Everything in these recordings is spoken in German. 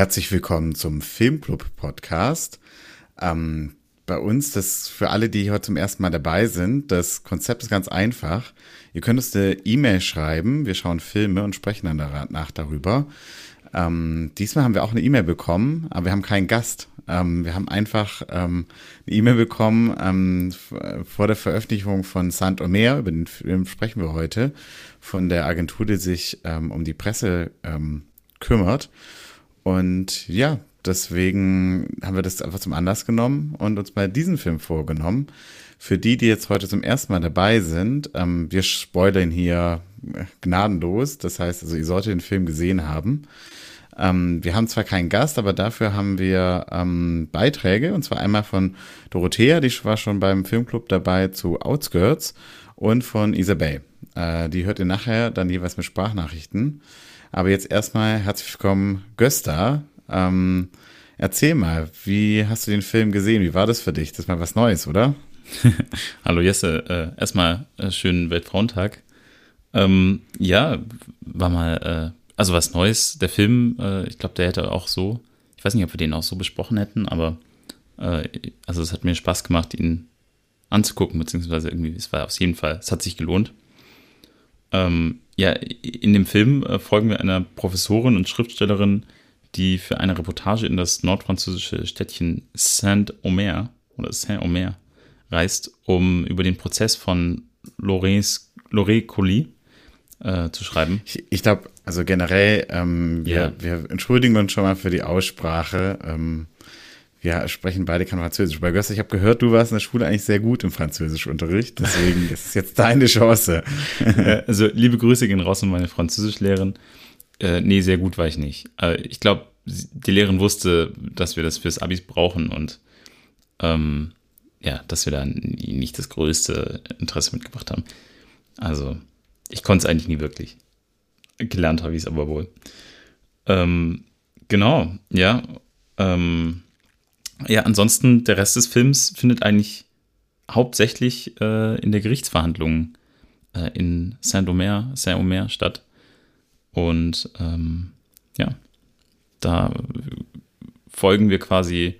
Herzlich willkommen zum Filmclub Podcast. Ähm, bei uns, das für alle, die heute zum ersten Mal dabei sind, das Konzept ist ganz einfach. Ihr könnt uns eine E-Mail schreiben, wir schauen Filme und sprechen dann danach darüber. Ähm, diesmal haben wir auch eine E-Mail bekommen, aber wir haben keinen Gast. Ähm, wir haben einfach ähm, eine E-Mail bekommen ähm, vor der Veröffentlichung von Saint Omer, über den Film sprechen wir heute, von der Agentur, die sich ähm, um die Presse kümmert. Und ja, deswegen haben wir das einfach zum Anlass genommen und uns bei diesem Film vorgenommen. Für die, die jetzt heute zum ersten Mal dabei sind, ähm, wir spoilern hier gnadenlos. Das heißt, also ihr solltet den Film gesehen haben. Ähm, wir haben zwar keinen Gast, aber dafür haben wir ähm, Beiträge. Und zwar einmal von Dorothea, die war schon beim Filmclub dabei zu Outskirts und von Isabel. Äh, die hört ihr nachher dann jeweils mit Sprachnachrichten. Aber jetzt erstmal herzlich willkommen, Gösta. Ähm, erzähl mal, wie hast du den Film gesehen? Wie war das für dich? Das ist mal was Neues, oder? Hallo Jesse, äh, erstmal äh, schönen Weltfrauentag. Ähm, ja, war mal, äh, also was Neues. Der Film, äh, ich glaube, der hätte auch so, ich weiß nicht, ob wir den auch so besprochen hätten, aber äh, also es hat mir Spaß gemacht, ihn anzugucken, beziehungsweise irgendwie, es war auf jeden Fall, es hat sich gelohnt. Ähm, ja, in dem Film äh, folgen wir einer Professorin und Schriftstellerin, die für eine Reportage in das nordfranzösische Städtchen Saint-Omer oder Saint-Omer reist, um über den Prozess von Loré Colli äh, zu schreiben. Ich, ich glaube, also generell, ähm, wir, yeah. wir entschuldigen uns schon mal für die Aussprache. Ähm, wir sprechen beide kein Französisch. Bei Göster, ich habe gehört, du warst in der Schule eigentlich sehr gut im Französischunterricht. Deswegen ist es jetzt deine Chance. also, liebe Grüße gehen raus an meine Französischlehrerin. Äh, nee, sehr gut war ich nicht. Äh, ich glaube, die Lehrerin wusste, dass wir das fürs Abis brauchen und ähm, ja, dass wir da nicht das größte Interesse mitgebracht haben. Also, ich konnte es eigentlich nie wirklich. Gelernt habe ich es aber wohl. Ähm, genau, ja. Ähm, ja, ansonsten, der Rest des Films findet eigentlich hauptsächlich äh, in der Gerichtsverhandlung äh, in Saint-Omer Saint statt. Und ähm, ja, da folgen wir quasi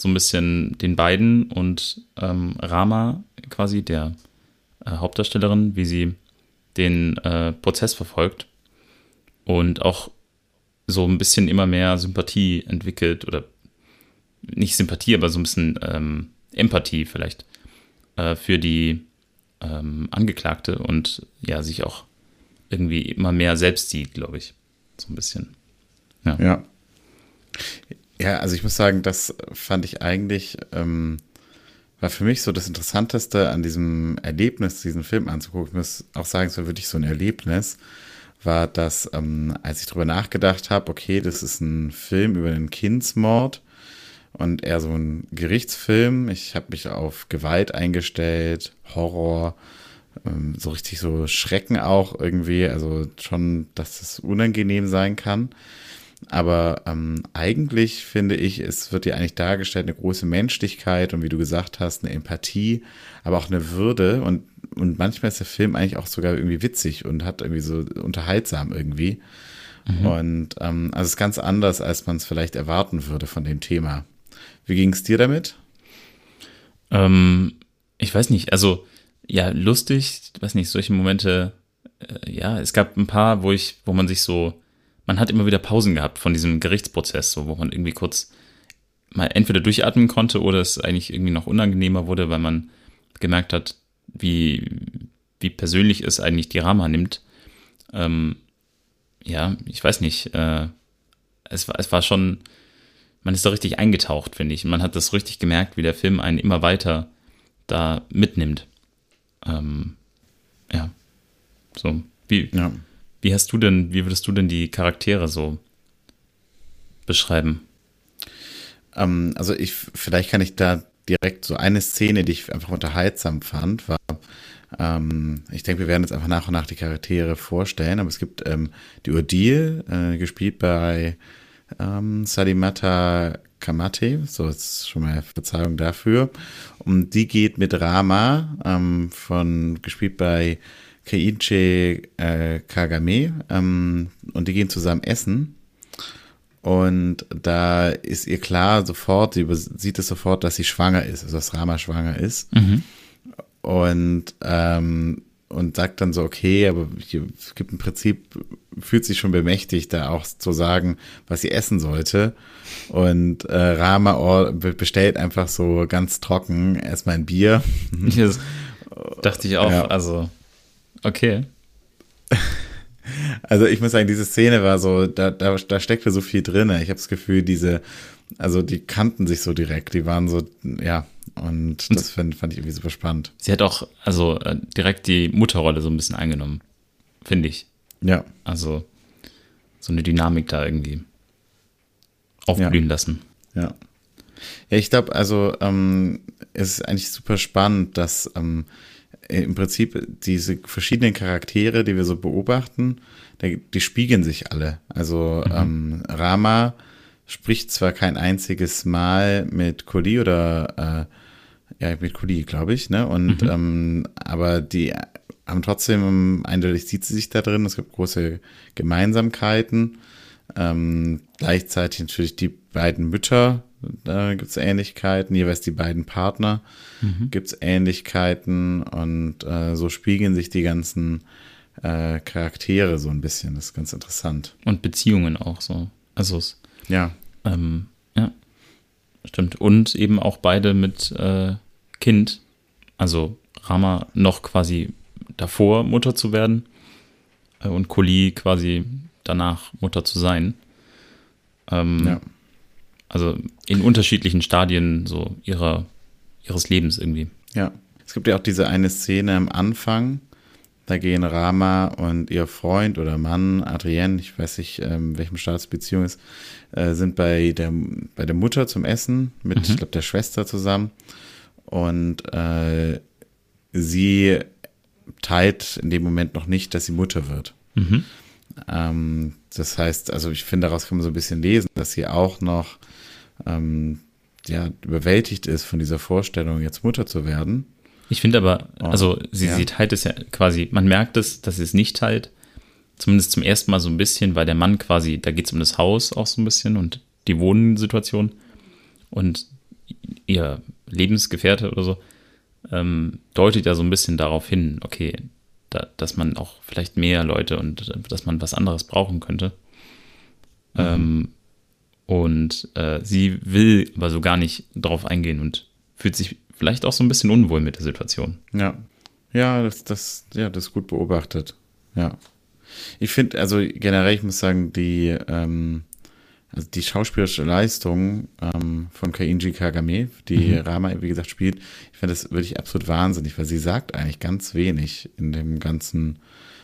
so ein bisschen den beiden und ähm, Rama quasi der äh, Hauptdarstellerin, wie sie den äh, Prozess verfolgt und auch so ein bisschen immer mehr Sympathie entwickelt oder nicht Sympathie, aber so ein bisschen ähm, Empathie vielleicht äh, für die ähm, Angeklagte und ja, sich auch irgendwie immer mehr selbst sieht, glaube ich. So ein bisschen. Ja. ja. Ja, also ich muss sagen, das fand ich eigentlich, ähm, war für mich so das Interessanteste an diesem Erlebnis, diesen Film anzugucken. Ich muss auch sagen, es war wirklich so ein Erlebnis, war, dass, ähm, als ich drüber nachgedacht habe, okay, das ist ein Film über einen Kindsmord, und eher so ein Gerichtsfilm. Ich habe mich auf Gewalt eingestellt, Horror, ähm, so richtig so Schrecken auch irgendwie, also schon, dass es unangenehm sein kann. Aber ähm, eigentlich finde ich, es wird dir eigentlich dargestellt eine große Menschlichkeit und wie du gesagt hast, eine Empathie, aber auch eine Würde und, und manchmal ist der Film eigentlich auch sogar irgendwie witzig und hat irgendwie so unterhaltsam irgendwie. Mhm. Und ähm, also es ist ganz anders, als man es vielleicht erwarten würde von dem Thema. Wie ging es dir damit? Ähm, ich weiß nicht, also ja, lustig, weiß nicht, solche Momente, äh, ja, es gab ein paar, wo ich, wo man sich so, man hat immer wieder Pausen gehabt von diesem Gerichtsprozess, so, wo man irgendwie kurz mal entweder durchatmen konnte oder es eigentlich irgendwie noch unangenehmer wurde, weil man gemerkt hat, wie, wie persönlich es eigentlich die Rama nimmt. Ähm, ja, ich weiß nicht, äh, es es war schon, man ist da richtig eingetaucht, finde ich. Man hat das richtig gemerkt, wie der Film einen immer weiter da mitnimmt. Ähm, ja. So. Wie, ja. wie hast du denn, wie würdest du denn die Charaktere so beschreiben? Ähm, also ich, vielleicht kann ich da direkt so eine Szene, die ich einfach unterhaltsam fand, war, ähm, ich denke, wir werden jetzt einfach nach und nach die Charaktere vorstellen, aber es gibt ähm, die Odile, äh, gespielt bei ähm, Salimata Kamate, so ist schon mal Verzeihung dafür. Und die geht mit Rama, ähm, von, gespielt bei Keiichi äh, Kagame, ähm, und die gehen zusammen essen. Und da ist ihr klar sofort, sie sieht es sofort, dass sie schwanger ist, also dass Rama schwanger ist. Mhm. Und, ähm, und sagt dann so, okay, aber hier, es gibt im Prinzip, fühlt sich schon bemächtigt, da auch zu sagen, was sie essen sollte. Und äh, Rama bestellt einfach so ganz trocken erstmal ein Bier. Das dachte ich auch, Ja. also, okay. Also ich muss sagen, diese Szene war so, da, da, da steckte so viel drin. Ich habe das Gefühl, diese, also die kannten sich so direkt, die waren so, ja, und das fand, fand ich irgendwie super spannend. Sie hat auch, also äh, direkt die Mutterrolle so ein bisschen eingenommen, finde ich. Ja, Also so eine Dynamik da irgendwie aufblühen lassen. ja. Ja, ich glaube, also ähm, es ist eigentlich super spannend, dass ähm, im Prinzip diese verschiedenen Charaktere, die wir so beobachten, die, die spiegeln sich alle. Also ähm, Rama spricht zwar kein einziges Mal mit Koli oder äh, ja, mit Koli, glaube ich, ne? Und ähm, aber die haben trotzdem, eindeutig sieht sie sich da drin, es gibt große Gemeinsamkeiten. Ähm, gleichzeitig natürlich die beiden Mütter, da gibt es Ähnlichkeiten, jeweils die beiden Partner gibt es Ähnlichkeiten und äh, so spiegeln sich die ganzen äh, Charaktere so ein bisschen. Das ist ganz interessant. Und Beziehungen auch so. Also es, Ja, ähm, ja, stimmt. Und eben auch beide mit äh, Kind. Also Rama noch quasi davor Mutter zu werden äh, und Koli quasi danach Mutter zu sein. Ähm, ja, Also in unterschiedlichen Stadien so ihrer, ihres Lebens irgendwie. ja. Es gibt ja auch diese eine Szene am Anfang. Da gehen Rama und ihr Freund oder Mann, Adrienne, ich weiß nicht, ähm, welchem Staatsbeziehung ist, äh, sind bei der, bei der Mutter zum Essen mit, ich glaube, der Schwester zusammen. Und äh, sie teilt in dem Moment noch nicht, dass sie Mutter wird. Mhm. Ähm, das heißt, also ich finde, daraus kann man so ein bisschen lesen, dass sie auch noch ähm, ja, überwältigt ist von dieser Vorstellung, jetzt Mutter zu werden. Ich finde aber, also sie, ja. sie teilt es ja quasi, man merkt es, dass sie es nicht teilt. Zumindest zum ersten Mal so ein bisschen, weil der Mann quasi, da geht es um das Haus auch so ein bisschen und die Wohnsituation. Und ihr Lebensgefährte oder so ähm, deutet ja so ein bisschen darauf hin, okay, da, dass man auch vielleicht mehr Leute und äh, dass man was anderes brauchen könnte. Ähm, und äh, sie will aber so gar nicht drauf eingehen und fühlt sich vielleicht auch so ein bisschen unwohl mit der Situation. Ja. Ja, das, das, ja, das ist gut beobachtet. Ja. Ich finde, also generell, ich muss sagen, die, ähm, also die schauspielerische Leistung ähm, von Kainji Kagame, die Rama, wie gesagt, spielt, ich finde das wirklich absolut wahnsinnig, weil sie sagt eigentlich ganz wenig in dem ganzen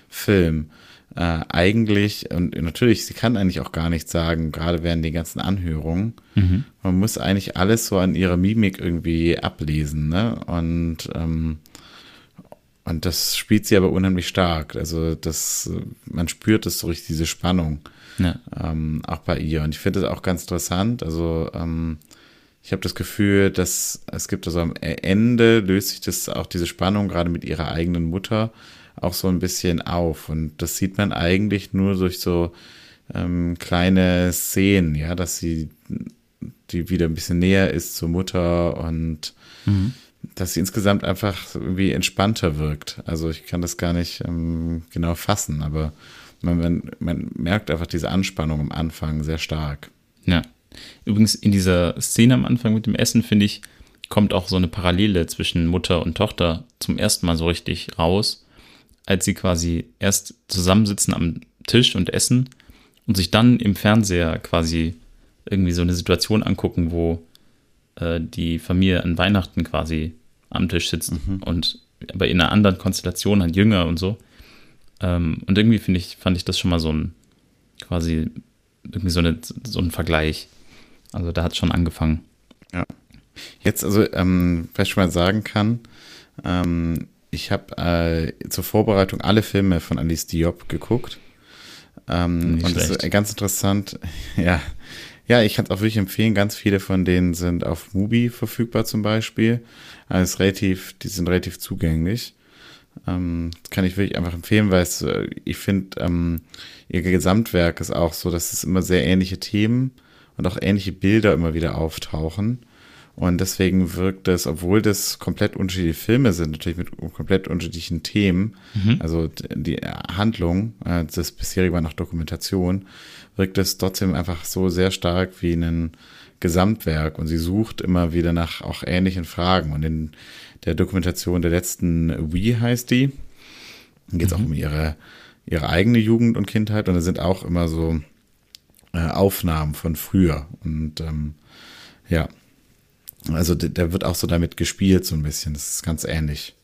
Film. Äh, eigentlich, und natürlich, sie kann eigentlich auch gar nichts sagen, gerade während den ganzen Anhörungen. Man muss eigentlich alles so an ihrer Mimik irgendwie ablesen, ne? Und ähm, und das spielt sie aber unheimlich stark. Also das, man spürt es so richtig, diese Spannung Ja. ähm, auch bei ihr. Und ich finde das auch ganz interessant. Also ähm, ich habe das Gefühl, dass es gibt also am Ende löst sich das auch diese Spannung gerade mit ihrer eigenen Mutter auch so ein bisschen auf. Und das sieht man eigentlich nur durch so ähm, kleine Szenen, ja, dass sie die wieder ein bisschen näher ist zur Mutter und dass sie insgesamt einfach irgendwie entspannter wirkt. Also ich kann das gar nicht ähm, genau fassen, aber man, man, man merkt einfach diese Anspannung am Anfang sehr stark. Ja. Übrigens, in dieser Szene am Anfang mit dem Essen, finde ich, kommt auch so eine Parallele zwischen Mutter und Tochter zum ersten Mal so richtig raus, als sie quasi erst zusammensitzen am Tisch und essen und sich dann im Fernseher quasi irgendwie so eine Situation angucken, wo äh, die Familie an Weihnachten quasi am Tisch sitzt und aber in einer anderen Konstellation, halt jünger und so. Ähm, und irgendwie finde ich, fand ich das schon mal so ein quasi irgendwie so, eine, so ein Vergleich. Also da hat es schon angefangen. Jetzt also, ähm, was ich schon mal sagen kann, ähm, ich habe äh, zur Vorbereitung alle Filme von Alice Diop geguckt. Ähm, und das schlecht. ist ganz interessant. Ja, ja, ich kann es auch wirklich empfehlen. Ganz viele von denen sind auf Mubi verfügbar zum Beispiel. Also relativ, die sind relativ zugänglich. Ähm, das kann ich wirklich einfach empfehlen, weil es, äh, ich finde, ähm, ihr Gesamtwerk ist auch so, dass es immer sehr ähnliche Themen und auch ähnliche Bilder immer wieder auftauchen. Und deswegen wirkt es, obwohl das komplett unterschiedliche Filme sind, natürlich mit komplett unterschiedlichen Themen, mhm. also die Handlung, äh, das bisherige war noch Dokumentation, wirkt es trotzdem einfach so sehr stark wie ein Gesamtwerk und sie sucht immer wieder nach auch ähnlichen Fragen. Und in der Dokumentation der letzten Wie heißt die, geht es mhm. auch um ihre, ihre eigene Jugend und Kindheit und da sind auch immer so äh, Aufnahmen von früher. Und ähm, ja, also da wird auch so damit gespielt, so ein bisschen. Das ist ganz ähnlich.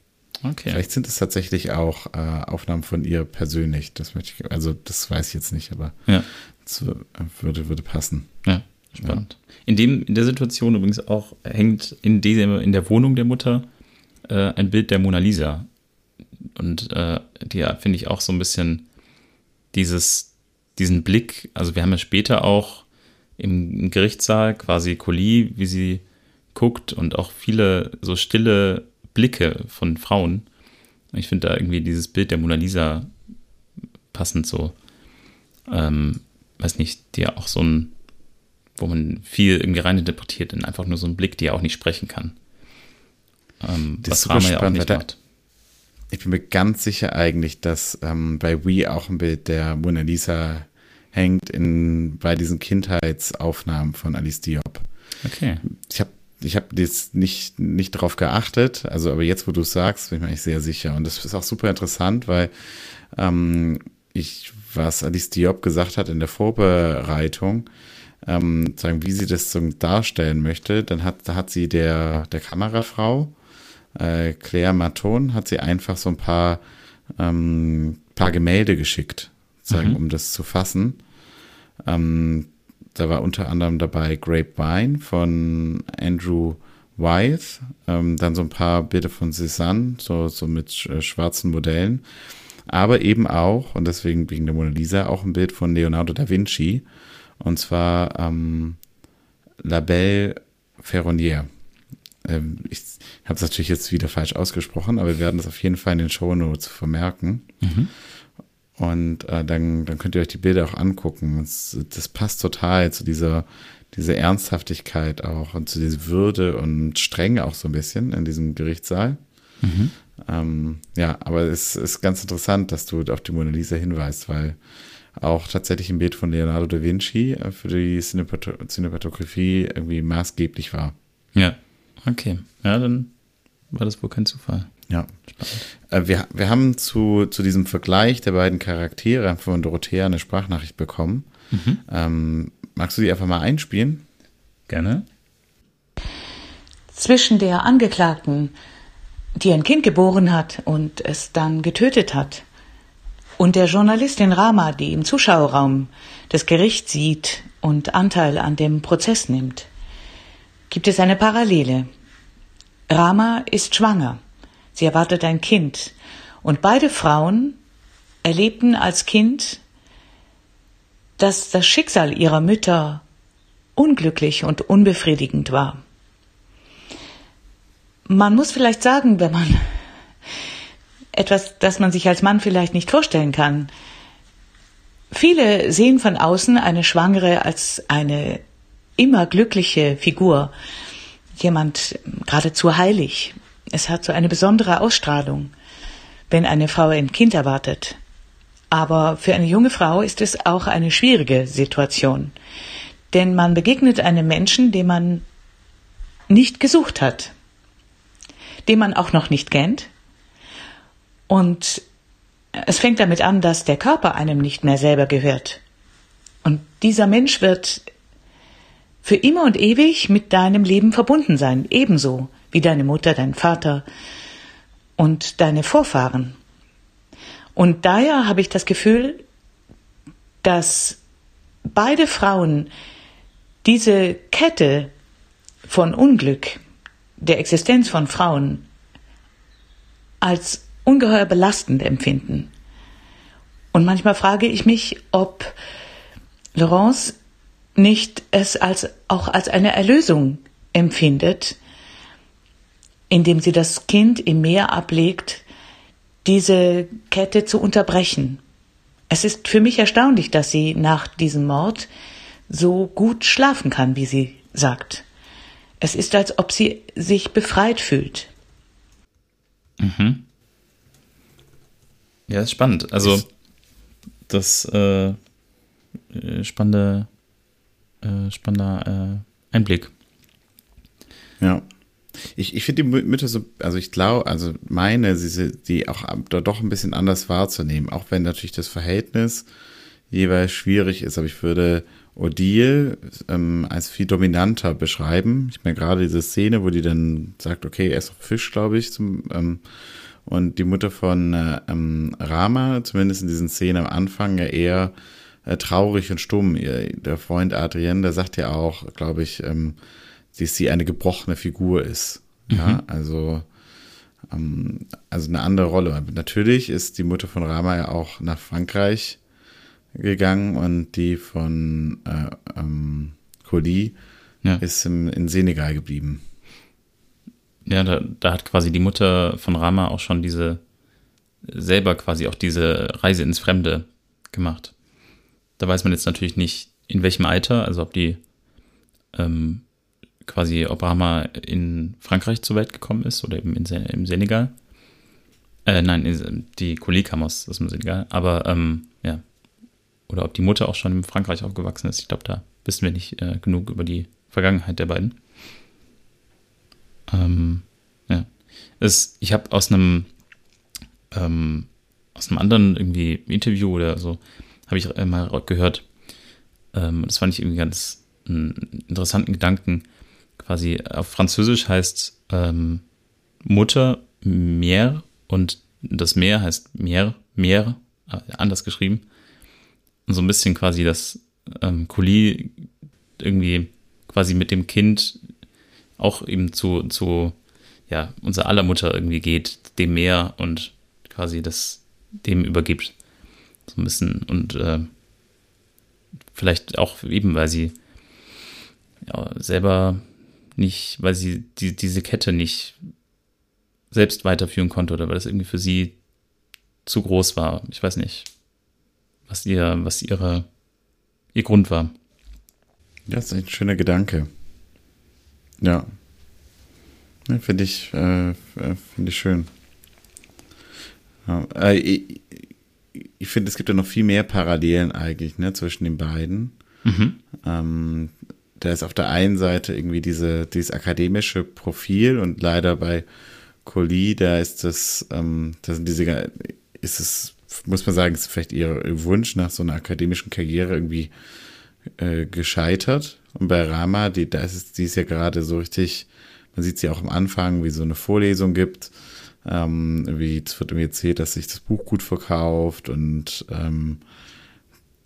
Okay. Vielleicht sind es tatsächlich auch äh, Aufnahmen von ihr persönlich. Das möchte ich, also das weiß ich jetzt nicht, aber ja. Das würde, würde passen. Ja, spannend. Ja. In, dem, in der Situation übrigens auch hängt in, diesem, in der Wohnung der Mutter äh, ein Bild der Mona Lisa. Und äh, die finde ich auch so ein bisschen dieses, diesen Blick, also wir haben ja später auch im Gerichtssaal quasi Collie, wie sie guckt und auch viele so stille Blicke von Frauen. Ich finde da irgendwie dieses Bild der Mona Lisa passend so. Ähm, weiß nicht, die ja auch so ein, wo man viel irgendwie reininterpretiert in einfach nur so einen Blick, die ja auch nicht sprechen kann. Ähm, das was Rama ja auch nicht macht. Ich bin mir ganz sicher eigentlich, dass ähm, bei Wii auch ein Bild der Mona Lisa hängt in, bei diesen Kindheitsaufnahmen von Alice Diop. Okay. Ich habe ich habe jetzt nicht, nicht darauf geachtet, also aber jetzt, wo du es sagst, bin ich mir eigentlich sehr sicher. Und das ist auch super interessant, weil ähm, ich, was Alice Diop gesagt hat in der Vorbereitung, ähm, sagen, wie sie das so darstellen möchte, dann hat, hat sie der, der Kamerafrau, äh, Claire Maton, hat sie einfach so ein paar, ähm, paar Gemälde geschickt, sagen, mhm. um das zu fassen. Ähm, da war unter anderem dabei Grapevine von Andrew Wyeth, ähm, dann so ein paar Bilder von Cézanne, so, so mit äh, schwarzen Modellen, aber eben auch, und deswegen wegen der Mona Lisa, auch ein Bild von Leonardo da Vinci, und zwar ähm, La Belle Ferronnière. Ähm, ich habe es natürlich jetzt wieder falsch ausgesprochen, aber wir werden das auf jeden Fall in den Show Notes vermerken. Mhm. Und äh, dann, dann könnt ihr euch die Bilder auch angucken. Das, das passt total zu dieser, dieser Ernsthaftigkeit auch und zu dieser Würde und Strenge auch so ein bisschen in diesem Gerichtssaal. Mhm. Ähm, ja, aber es ist ganz interessant, dass du auf die Mona Lisa hinweist, weil auch tatsächlich ein Bild von Leonardo da Vinci äh, für die Cinematografie irgendwie maßgeblich war. Ja, okay. Ja, dann war das wohl kein Zufall. Ja. Äh, wir, wir haben zu, zu diesem Vergleich der beiden Charaktere von Dorothea eine Sprachnachricht bekommen. Mhm. Ähm, magst du die einfach mal einspielen? Gerne. Zwischen der Angeklagten, die ein Kind geboren hat und es dann getötet hat, und der Journalistin Rama, die im Zuschauerraum das Gericht sieht und Anteil an dem Prozess nimmt, gibt es eine Parallele. Rama ist schwanger. Sie erwartet ein Kind. Und beide Frauen erlebten als Kind, dass das Schicksal ihrer Mütter unglücklich und unbefriedigend war. Man muss vielleicht sagen, wenn man etwas, das man sich als Mann vielleicht nicht vorstellen kann. Viele sehen von außen eine Schwangere als eine immer glückliche Figur, jemand geradezu heilig, es hat so eine besondere Ausstrahlung, wenn eine Frau ein Kind erwartet. Aber für eine junge Frau ist es auch eine schwierige Situation. Denn man begegnet einem Menschen, den man nicht gesucht hat, den man auch noch nicht kennt. Und es fängt damit an, dass der Körper einem nicht mehr selber gehört. Und dieser Mensch wird für immer und ewig mit deinem Leben verbunden sein, ebenso wie deine Mutter, dein Vater und deine Vorfahren. Und daher habe ich das Gefühl, dass beide Frauen diese Kette von Unglück, der Existenz von Frauen, als ungeheuer belastend empfinden. Und manchmal frage ich mich, ob Laurence nicht es als, auch als eine Erlösung empfindet, indem sie das Kind im Meer ablegt, diese Kette zu unterbrechen. Es ist für mich erstaunlich, dass sie nach diesem Mord so gut schlafen kann, wie sie sagt. Es ist, als ob sie sich befreit fühlt. Mhm. Ja, ist spannend. Also, das äh, äh spannende, äh, spannender äh, Einblick. Ja. Ich, ich finde die Mütter so, also ich glaube, also meine, sie, die auch da doch ein bisschen anders wahrzunehmen, auch wenn natürlich das Verhältnis jeweils schwierig ist, aber ich würde Odile ähm, als viel dominanter beschreiben. Ich meine gerade diese Szene, wo die dann sagt, okay, er ist Fisch, glaube ich, zum, ähm, und die Mutter von äh, ähm, Rama, zumindest in diesen Szenen am Anfang, ja eher äh, traurig und stumm. Ihr, der Freund Adrien, der sagt ja auch, glaube ich, ähm, dass sie eine gebrochene Figur ist. Mhm. Ja, also, ähm, also eine andere Rolle. Natürlich ist die Mutter von Rama ja auch nach Frankreich gegangen und die von äh, ähm, Coli ja. ist im, in Senegal geblieben. Ja, da, da hat quasi die Mutter von Rama auch schon diese, selber quasi auch diese Reise ins Fremde gemacht. Da weiß man jetzt natürlich nicht, in welchem Alter, also ob die ähm, quasi Obama in Frankreich zur Welt gekommen ist oder eben in, im Senegal. Äh, nein, die Coli kam aus, aus dem Senegal. Aber ähm, oder ob die Mutter auch schon in Frankreich aufgewachsen ist. Ich glaube, da wissen wir nicht äh, genug über die Vergangenheit der beiden. Ähm, ja. Es, ich habe aus einem ähm, aus einem anderen irgendwie Interview oder so habe ich mal gehört. Ähm, das fand ich irgendwie ganz einen interessanten Gedanken quasi auf Französisch heißt ähm, Mutter Meer und das Meer heißt Meer, Meer, äh, anders geschrieben. So ein bisschen quasi das ähm, Kuli irgendwie quasi mit dem Kind auch eben zu, zu ja, unser aller Mutter irgendwie geht, dem Meer und quasi das dem übergibt. So ein bisschen und äh, vielleicht auch eben, weil sie ja, selber nicht, weil sie die, diese Kette nicht selbst weiterführen konnte oder weil das irgendwie für sie zu groß war. Ich weiß nicht, was ihr, was ihre, ihr Grund war. Das ist ein schöner Gedanke. Ja. ja Finde ich, äh, finde ich schön. Ja, äh, ich, ich finde, es gibt ja noch viel mehr Parallelen eigentlich ne, zwischen den beiden. Mhm. Ähm, da ist auf der einen Seite irgendwie diese, dieses akademische Profil und leider bei Colli, da ist das, ähm, da sind diese, ist es, muss man sagen, ist vielleicht ihr Wunsch nach so einer akademischen Karriere irgendwie äh, gescheitert. Und bei Rama, die, da ist die ist ja gerade so richtig, man sieht sie auch am Anfang, wie so eine Vorlesung gibt. Ähm, wie, es wird irgendwie erzählt, dass sich das Buch gut verkauft und ähm,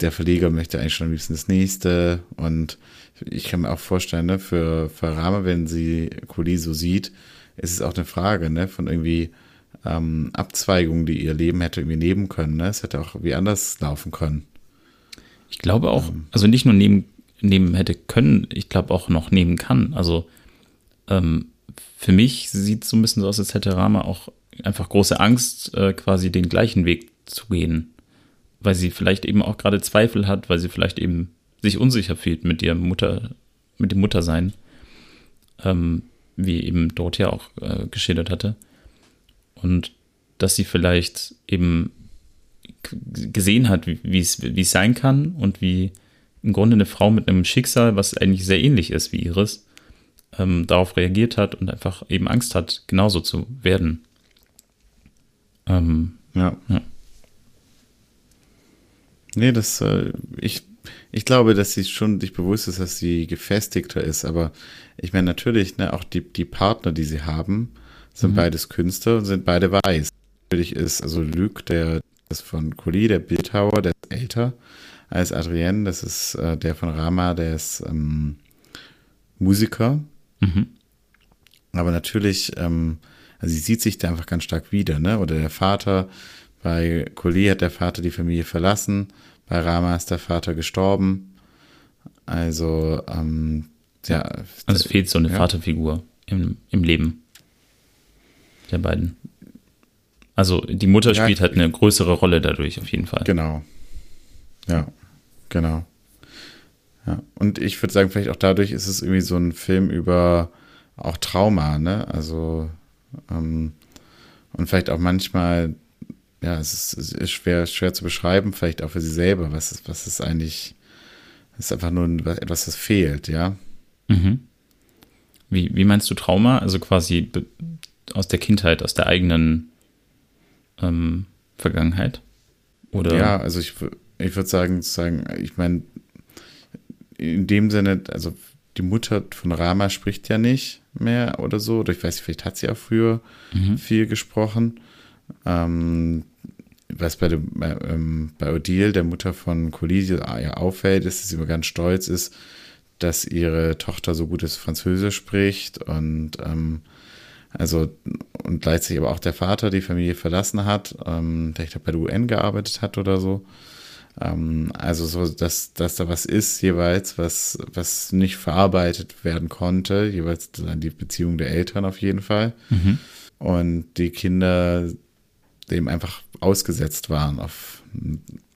der Verleger möchte eigentlich schon am liebsten das nächste und ich kann mir auch vorstellen, ne, für, für Rama, wenn sie Kuli so sieht, ist es auch eine Frage, ne, von irgendwie ähm, Abzweigungen, die ihr Leben hätte irgendwie nehmen können, ne? Es hätte auch wie anders laufen können. Ich glaube auch, ähm. also nicht nur nehmen, nehmen hätte können, ich glaube auch noch nehmen kann. Also ähm, für mich sieht es so ein bisschen so aus, als hätte Rama auch einfach große Angst, äh, quasi den gleichen Weg zu gehen. Weil sie vielleicht eben auch gerade Zweifel hat, weil sie vielleicht eben sich unsicher fühlt mit ihrem Mutter, mit dem Muttersein, ähm, wie eben Dorothea auch äh, geschildert hatte. Und dass sie vielleicht eben gesehen hat, wie es sein kann und wie im Grunde eine Frau mit einem Schicksal, was eigentlich sehr ähnlich ist wie ihres, ähm, darauf reagiert hat und einfach eben Angst hat, genauso zu werden. Ähm, ja. ja. Nee, das, äh, ich ich glaube, dass sie schon sich bewusst ist, dass sie gefestigter ist, aber ich meine natürlich, ne, auch die, die Partner, die sie haben, sind mhm. beides Künstler und sind beide weiß. Natürlich ist also Luc, der ist von Colli, der Bildhauer, der ist älter als Adrienne, das ist äh, der von Rama, der ist ähm, Musiker. Mhm. Aber natürlich, ähm, also sie sieht sich da einfach ganz stark wieder, ne? Oder der Vater, bei Colli hat der Vater die Familie verlassen bei Rama ist der Vater gestorben. Also, ähm, ja. Also es fehlt so eine ja. Vaterfigur im, im Leben der beiden. Also die Mutter ja, spielt halt eine größere Rolle dadurch auf jeden Fall. Genau. Ja, genau. Ja. Und ich würde sagen, vielleicht auch dadurch ist es irgendwie so ein Film über auch Trauma, ne? Also ähm, und vielleicht auch manchmal, ja, es ist, es ist, schwer, schwer zu beschreiben, vielleicht auch für sie selber, was ist, was ist eigentlich, es ist einfach nur etwas, das fehlt, ja. Mhm. Wie, wie meinst du Trauma? Also quasi aus der Kindheit, aus der eigenen ähm, Vergangenheit? Oder? Ja, also ich, ich würde sagen, sagen, ich meine, in dem Sinne, also die Mutter von Rama spricht ja nicht mehr oder so. Oder ich weiß nicht, vielleicht hat sie auch früher mhm. viel gesprochen. Ähm, was bei, dem, ähm, bei Odile, der Mutter von Colisi, ja auffällt, ist, dass sie immer ganz stolz ist, dass ihre Tochter so gutes Französisch spricht und ähm, also und gleichzeitig aber auch der Vater die Familie verlassen hat, ähm, der ich glaube bei der UN gearbeitet hat oder so. Ähm, also so, dass, dass da was ist jeweils, was, was nicht verarbeitet werden konnte, jeweils dann die Beziehung der Eltern auf jeden Fall. Mhm. Und die Kinder dem einfach ausgesetzt waren auf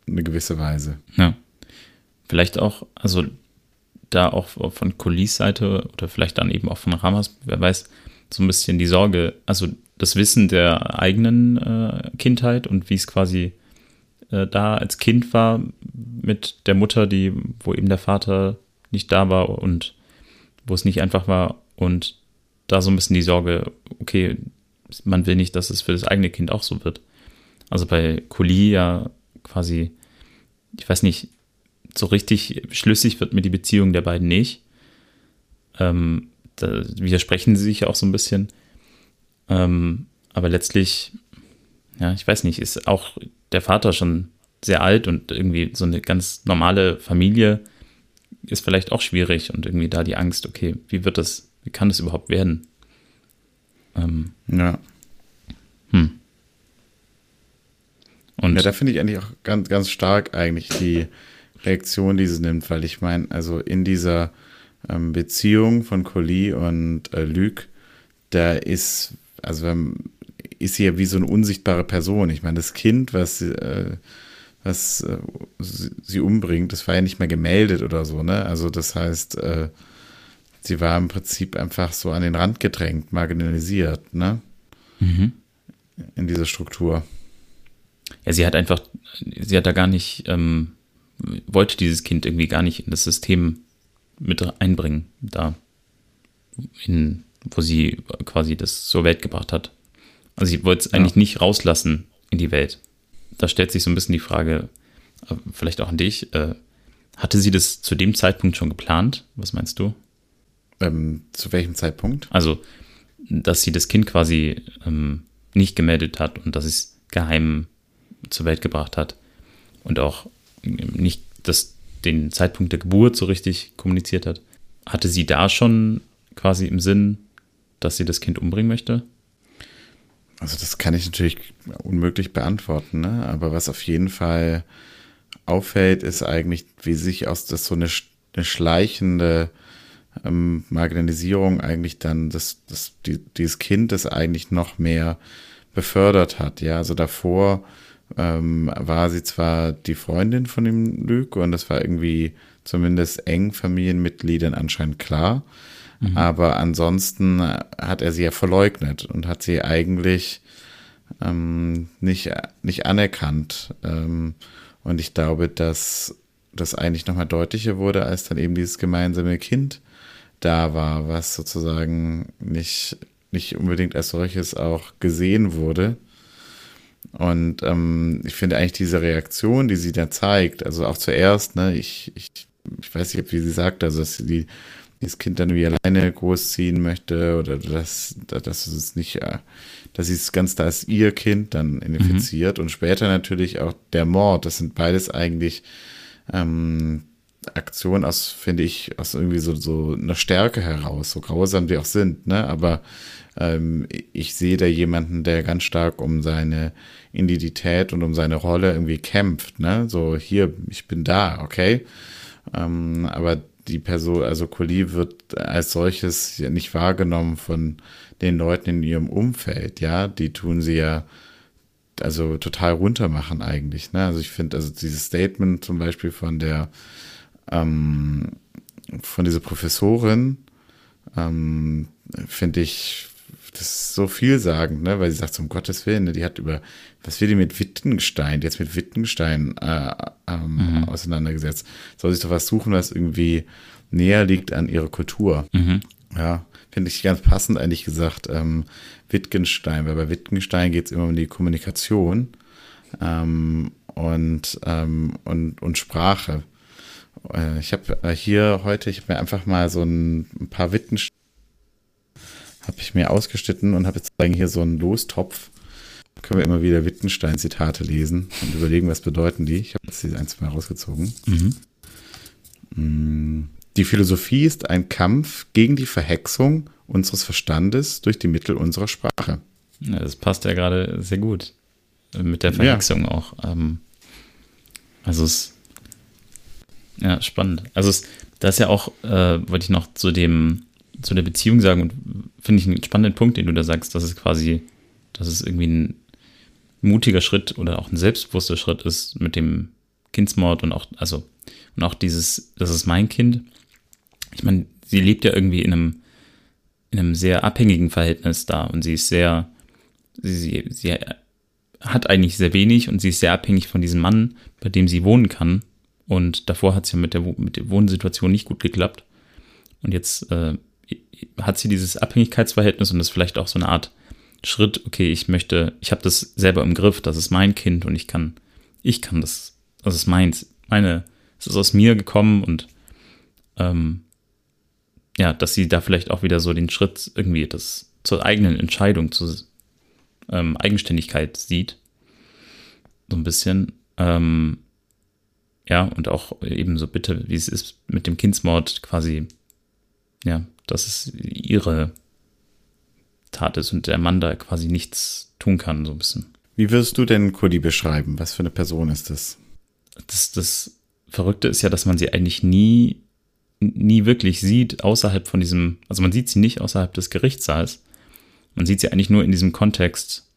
eine gewisse Weise. Ja. Vielleicht auch, also da auch von Colis Seite oder vielleicht dann eben auch von Ramas, wer weiß, so ein bisschen die Sorge, also das Wissen der eigenen äh, Kindheit und wie es quasi äh, da als Kind war mit der Mutter, die, wo eben der Vater nicht da war und wo es nicht einfach war und da so ein bisschen die Sorge, okay, man will nicht, dass es für das eigene Kind auch so wird. Also bei Coli ja quasi, ich weiß nicht, so richtig schlüssig wird mir die Beziehung der beiden nicht. Ähm, da widersprechen sie sich auch so ein bisschen. Ähm, aber letztlich, ja, ich weiß nicht, ist auch der Vater schon sehr alt und irgendwie so eine ganz normale Familie ist vielleicht auch schwierig und irgendwie da die Angst, okay, wie wird das, wie kann das überhaupt werden? Ähm, ja. Hm. Und ja, da finde ich eigentlich auch ganz, ganz stark eigentlich die Reaktion, die sie nimmt, weil ich meine, also in dieser ähm, Beziehung von Collie und äh, Luc, da ist, also ist sie ja wie so eine unsichtbare Person. Ich meine, das Kind, was, äh, was äh, sie umbringt, das war ja nicht mehr gemeldet oder so, ne? Also das heißt, äh, sie war im Prinzip einfach so an den Rand gedrängt, marginalisiert, ne? Mhm. In dieser Struktur. Ja, sie hat einfach, sie hat da gar nicht, ähm, wollte dieses Kind irgendwie gar nicht in das System mit einbringen, da, in, wo sie quasi das zur Welt gebracht hat. Also sie wollte es ja. eigentlich nicht rauslassen in die Welt. Da stellt sich so ein bisschen die Frage, äh, vielleicht auch an dich, äh, hatte sie das zu dem Zeitpunkt schon geplant? Was meinst du? Ähm, zu welchem Zeitpunkt? Also, dass sie das Kind quasi ähm, nicht gemeldet hat und dass sie es geheim zur Welt gebracht hat und auch nicht das, den Zeitpunkt der Geburt so richtig kommuniziert hat. Hatte sie da schon quasi im Sinn, dass sie das Kind umbringen möchte? Also das kann ich natürlich unmöglich beantworten, ne? aber was auf jeden Fall auffällt, ist eigentlich, wie sich aus das so eine, eine schleichende ähm, Marginalisierung eigentlich dann das, das, die, dieses Kind das eigentlich noch mehr befördert hat. Ja, also davor ähm, war sie zwar die Freundin von dem Lüg und das war irgendwie zumindest eng Familienmitgliedern anscheinend klar, mhm. aber ansonsten hat er sie ja verleugnet und hat sie eigentlich ähm, nicht, nicht anerkannt. Ähm, und ich glaube, dass das eigentlich nochmal deutlicher wurde, als dann eben dieses gemeinsame Kind da war, was sozusagen nicht, nicht unbedingt als solches auch gesehen wurde. Und ähm, ich finde eigentlich diese Reaktion, die sie da zeigt, also auch zuerst, ne, ich, ich, ich weiß nicht, wie sie sagt, also dass sie die, das Kind dann wie alleine großziehen möchte oder dass, dass es nicht, äh, dass sie es ganz da als ihr Kind dann identifiziert mhm. und später natürlich auch der Mord, das sind beides eigentlich ähm, Aktionen aus, finde ich, aus irgendwie so, so einer Stärke heraus, so grausam die auch sind, ne, aber ähm, ich sehe da jemanden, der ganz stark um seine Identität und um seine Rolle irgendwie kämpft, ne? So, hier, ich bin da, okay. Ähm, aber die Person, also Collie wird als solches nicht wahrgenommen von den Leuten in ihrem Umfeld, ja. Die tun sie ja also total runter machen eigentlich. Ne? Also ich finde, also dieses Statement zum Beispiel von der ähm, von dieser Professorin ähm, finde ich das ist so vielsagend, ne? weil sie sagt, um Gottes Willen, ne? die hat über, was will die mit Wittgenstein, die jetzt mit Wittgenstein äh, ähm, mhm. auseinandergesetzt. Soll sich doch was suchen, was irgendwie näher liegt an ihrer Kultur. Mhm. Ja, finde ich ganz passend eigentlich gesagt, ähm, Wittgenstein, weil bei Wittgenstein geht es immer um die Kommunikation ähm, und, ähm, und, und Sprache. Äh, ich habe äh, hier heute, ich habe mir einfach mal so ein, ein paar Wittgenstein habe ich mir ausgeschnitten und habe jetzt hier so einen Lostopf. Können wir immer wieder Wittgenstein-Zitate lesen und überlegen, was bedeuten die. Ich habe jetzt die ein, zwei rausgezogen. Mhm. Mm, die Philosophie ist ein Kampf gegen die Verhexung unseres Verstandes durch die Mittel unserer Sprache. Ja, das passt ja gerade sehr gut mit der Verhexung ja. auch. Ähm, also es ja spannend. Also es, das ist ja auch, äh, wollte ich noch zu dem zu der Beziehung sagen und finde ich einen spannenden Punkt, den du da sagst, dass es quasi, dass es irgendwie ein mutiger Schritt oder auch ein selbstbewusster Schritt ist mit dem Kindsmord und auch, also, und auch dieses, das ist mein Kind. Ich meine, sie lebt ja irgendwie in einem, in einem sehr abhängigen Verhältnis da und sie ist sehr, sie, sie, sie hat eigentlich sehr wenig und sie ist sehr abhängig von diesem Mann, bei dem sie wohnen kann. Und davor hat es ja mit der, mit der Wohnsituation nicht gut geklappt. Und jetzt äh, hat sie dieses Abhängigkeitsverhältnis und ist vielleicht auch so eine Art Schritt, okay, ich möchte, ich habe das selber im Griff, das ist mein Kind und ich kann, ich kann das, das ist meins, meine, es ist aus mir gekommen und ähm, ja, dass sie da vielleicht auch wieder so den Schritt irgendwie das zur eigenen Entscheidung, zur ähm, Eigenständigkeit sieht. So ein bisschen. Ähm, ja, und auch eben so bitte, wie es ist mit dem Kindsmord quasi, ja, dass es ihre Tat ist und der Mann da quasi nichts tun kann, so ein bisschen. Wie würdest du denn Cody beschreiben? Was für eine Person ist das? Das, das Verrückte ist ja, dass man sie eigentlich nie, nie wirklich sieht außerhalb von diesem, also man sieht sie nicht außerhalb des Gerichtssaals. Man sieht sie eigentlich nur in diesem Kontext,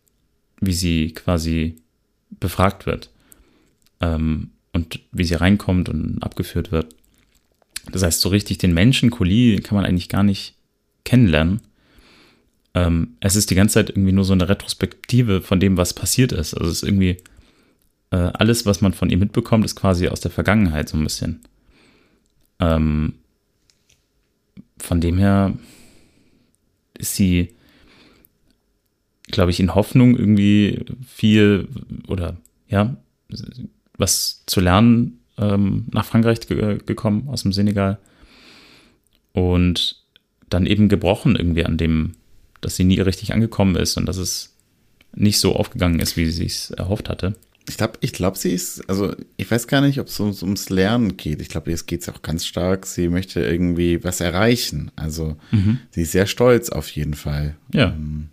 wie sie quasi befragt wird. Ähm, und wie sie reinkommt und abgeführt wird. Das heißt, so richtig den Menschen Kuli kann man eigentlich gar nicht kennenlernen. Ähm, es ist die ganze Zeit irgendwie nur so eine Retrospektive von dem, was passiert ist. Also es ist irgendwie äh, alles, was man von ihr mitbekommt, ist quasi aus der Vergangenheit so ein bisschen. Ähm, von dem her ist sie, glaube ich, in Hoffnung irgendwie viel oder ja, was zu lernen ähm, nach Frankreich ge gekommen, aus dem Senegal. Und dann eben gebrochen irgendwie an dem, dass sie nie richtig angekommen ist und dass es nicht so aufgegangen ist, wie sie es erhofft hatte. Ich glaube, ich glaube, sie ist, also ich weiß gar nicht, ob es ums, ums Lernen geht. Ich glaube, jetzt geht es auch ganz stark. Sie möchte irgendwie was erreichen. Also mhm. sie ist sehr stolz auf jeden Fall. Ja. Ähm,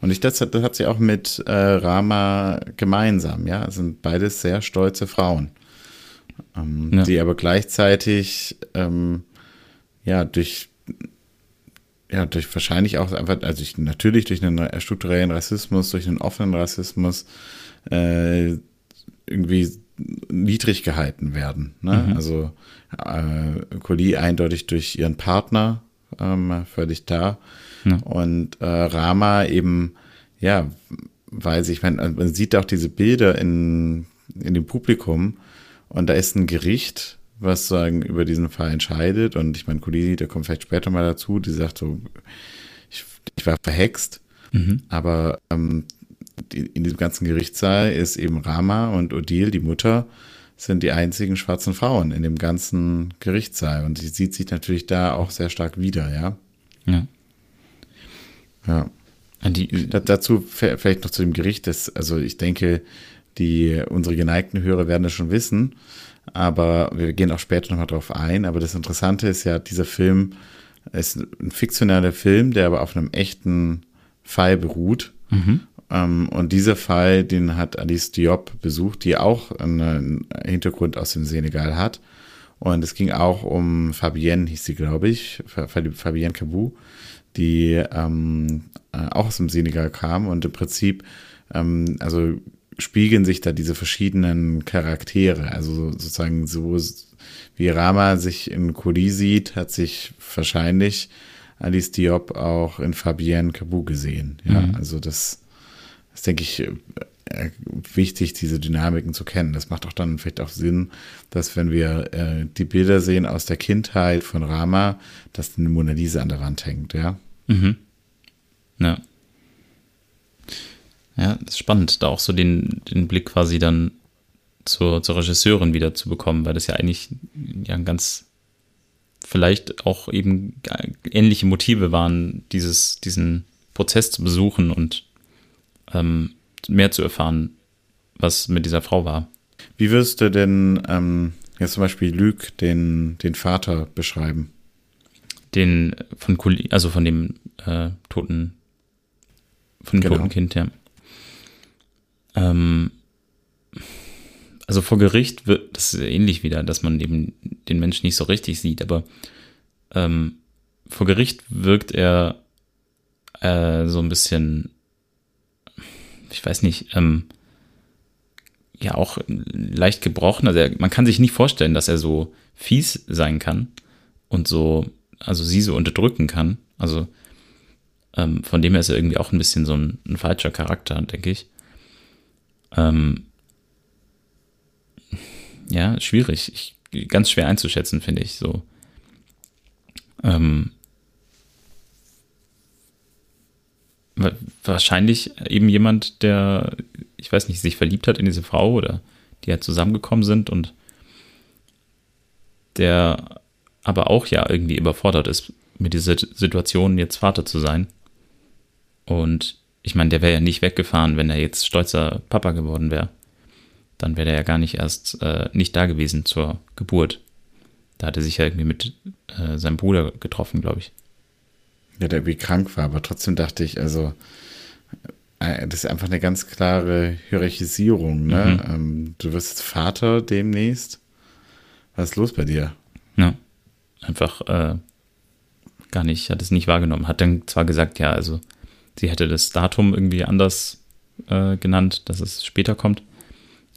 und ich, das, das hat sie auch mit äh, Rama gemeinsam, ja. Es sind beides sehr stolze Frauen ähm, ja. die aber gleichzeitig ähm, ja durch ja durch wahrscheinlich auch einfach also ich, natürlich durch einen strukturellen Rassismus durch einen offenen Rassismus äh, irgendwie niedrig gehalten werden. Ne? Mhm. Also äh, Collie eindeutig durch ihren Partner ähm, völlig da ja. und äh, Rama eben ja weil sich, ich meine, man sieht auch diese Bilder in, in dem Publikum und da ist ein Gericht, was sagen über diesen Fall entscheidet. Und ich meine, Colini, der kommt vielleicht später mal dazu, die sagt so, ich, ich war verhext. Mhm. Aber ähm, die, in diesem ganzen Gerichtssaal ist eben Rama und Odile, die Mutter, sind die einzigen schwarzen Frauen in dem ganzen Gerichtssaal. Und sie sieht sich natürlich da auch sehr stark wieder, ja. Ja. Ja. Die, da, dazu vielleicht noch zu dem Gericht, das, also ich denke, die unsere geneigten Hörer werden das schon wissen, aber wir gehen auch später nochmal drauf ein. Aber das Interessante ist ja, dieser Film ist ein fiktionaler Film, der aber auf einem echten Fall beruht. Mhm. Um, ähm, und dieser Fall, den hat Alice Diop besucht, die auch einen Hintergrund aus dem Senegal hat. Und es ging auch um Fabienne, hieß sie, glaube ich, Fabienne Kabou, die ähm, äh, auch aus dem Senegal kam und im Prinzip ähm, also spiegeln sich da diese verschiedenen Charaktere. Also sozusagen so wie Rama sich in Koli sieht, hat sich wahrscheinlich Alice Diop auch in Fabienne Cabou gesehen. Ja, mhm. also das, das denke ich, äh, wichtig, diese Dynamiken zu kennen. Das macht auch dann vielleicht auch Sinn, dass wenn wir äh, die Bilder sehen aus der Kindheit von Rama, dass eine Mona Lisa an der Wand hängt, ja. Mhm. Ja. Ja, das ist spannend, da auch so den, den Blick quasi dann zur, zur Regisseurin wieder zu bekommen, weil das ja eigentlich ja ein ganz vielleicht auch eben ähnliche Motive waren, dieses, diesen Prozess zu besuchen und ähm, mehr zu erfahren, was mit dieser Frau war. Wie wirst du denn ähm, jetzt zum Beispiel Lüg, den, den Vater, beschreiben? Den von Kuli, also von dem äh, toten, von dem genau. toten Kind, ja. Ähm, also vor Gericht wird das ist ähnlich wieder, dass man eben den Menschen nicht so richtig sieht, aber ähm, vor Gericht wirkt er äh, so ein bisschen, ich weiß nicht, ähm, ja auch leicht gebrochen. Also er, man kann sich nicht vorstellen, dass er so fies sein kann und so, also sie so unterdrücken kann. Also ähm, von dem her ist er irgendwie auch ein bisschen so ein, ein falscher Charakter, denke ich. Ähm, ja, schwierig. Ich, ganz schwer einzuschätzen, finde ich so. Ähm, wahrscheinlich eben jemand, der, ich weiß nicht, sich verliebt hat in diese Frau oder die halt zusammengekommen sind und der aber auch ja irgendwie überfordert ist, mit dieser Situation jetzt Vater zu sein. Und ich meine, der wäre ja nicht weggefahren, wenn er jetzt stolzer Papa geworden wäre dann wäre er ja gar nicht erst äh, nicht da gewesen zur Geburt. Da hat er sich ja irgendwie mit äh, seinem Bruder getroffen, glaube ich. Ja, der irgendwie krank war, aber trotzdem dachte ich, also äh, das ist einfach eine ganz klare Hierarchisierung. Ne? Mhm. Ähm, du wirst jetzt Vater demnächst. Was ist los bei dir? Ja, einfach äh, gar nicht, hat es nicht wahrgenommen. Hat dann zwar gesagt, ja, also sie hätte das Datum irgendwie anders äh, genannt, dass es später kommt.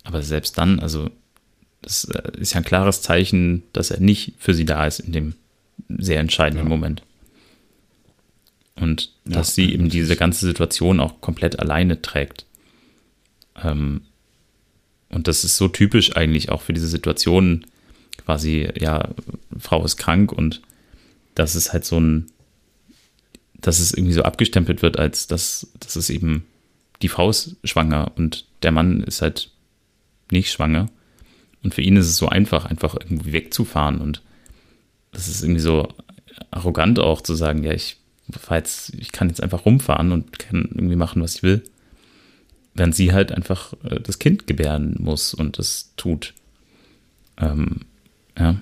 Aber selbst dann, also das äh, ist ja ein klares Zeichen, dass er nicht für sie da ist in dem sehr entscheidenden ja. Moment. Und ja, dass sie eben diese ganze Situation auch komplett alleine trägt. Ähm, und das ist so typisch eigentlich auch für diese Situation, quasi, ja, Frau ist krank und dass es halt so ein, dass es irgendwie so abgestempelt wird, als dass, dass es eben die Frau ist schwanger und der Mann ist halt nicht schwanger. Und für ihn ist es so einfach, einfach irgendwie wegzufahren. Und das ist irgendwie so arrogant auch zu sagen, ja, ich, jetzt, ich kann jetzt einfach rumfahren und kann irgendwie machen, was ich will. Während sie halt einfach äh, das Kind gebären muss und das tut. Ähm, ja.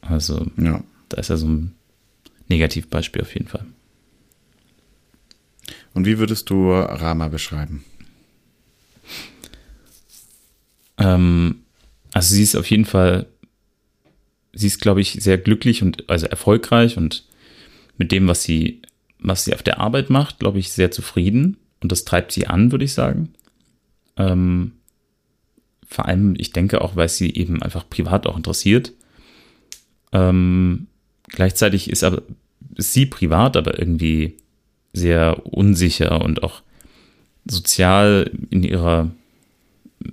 Also, ja. da ist ja so ein Negativbeispiel auf jeden Fall. Und wie würdest du Rama beschreiben? Ähm, also sie ist auf jeden Fall, sie ist, glaube ich, sehr glücklich und also erfolgreich und mit dem, was sie, was sie auf der Arbeit macht, glaube ich, sehr zufrieden. Und das treibt sie an, würde ich sagen. Ähm, vor allem, ich denke auch, weil sie eben einfach privat auch interessiert. Ähm, gleichzeitig ist aber ist sie privat, aber irgendwie sehr unsicher und auch sozial in ihrer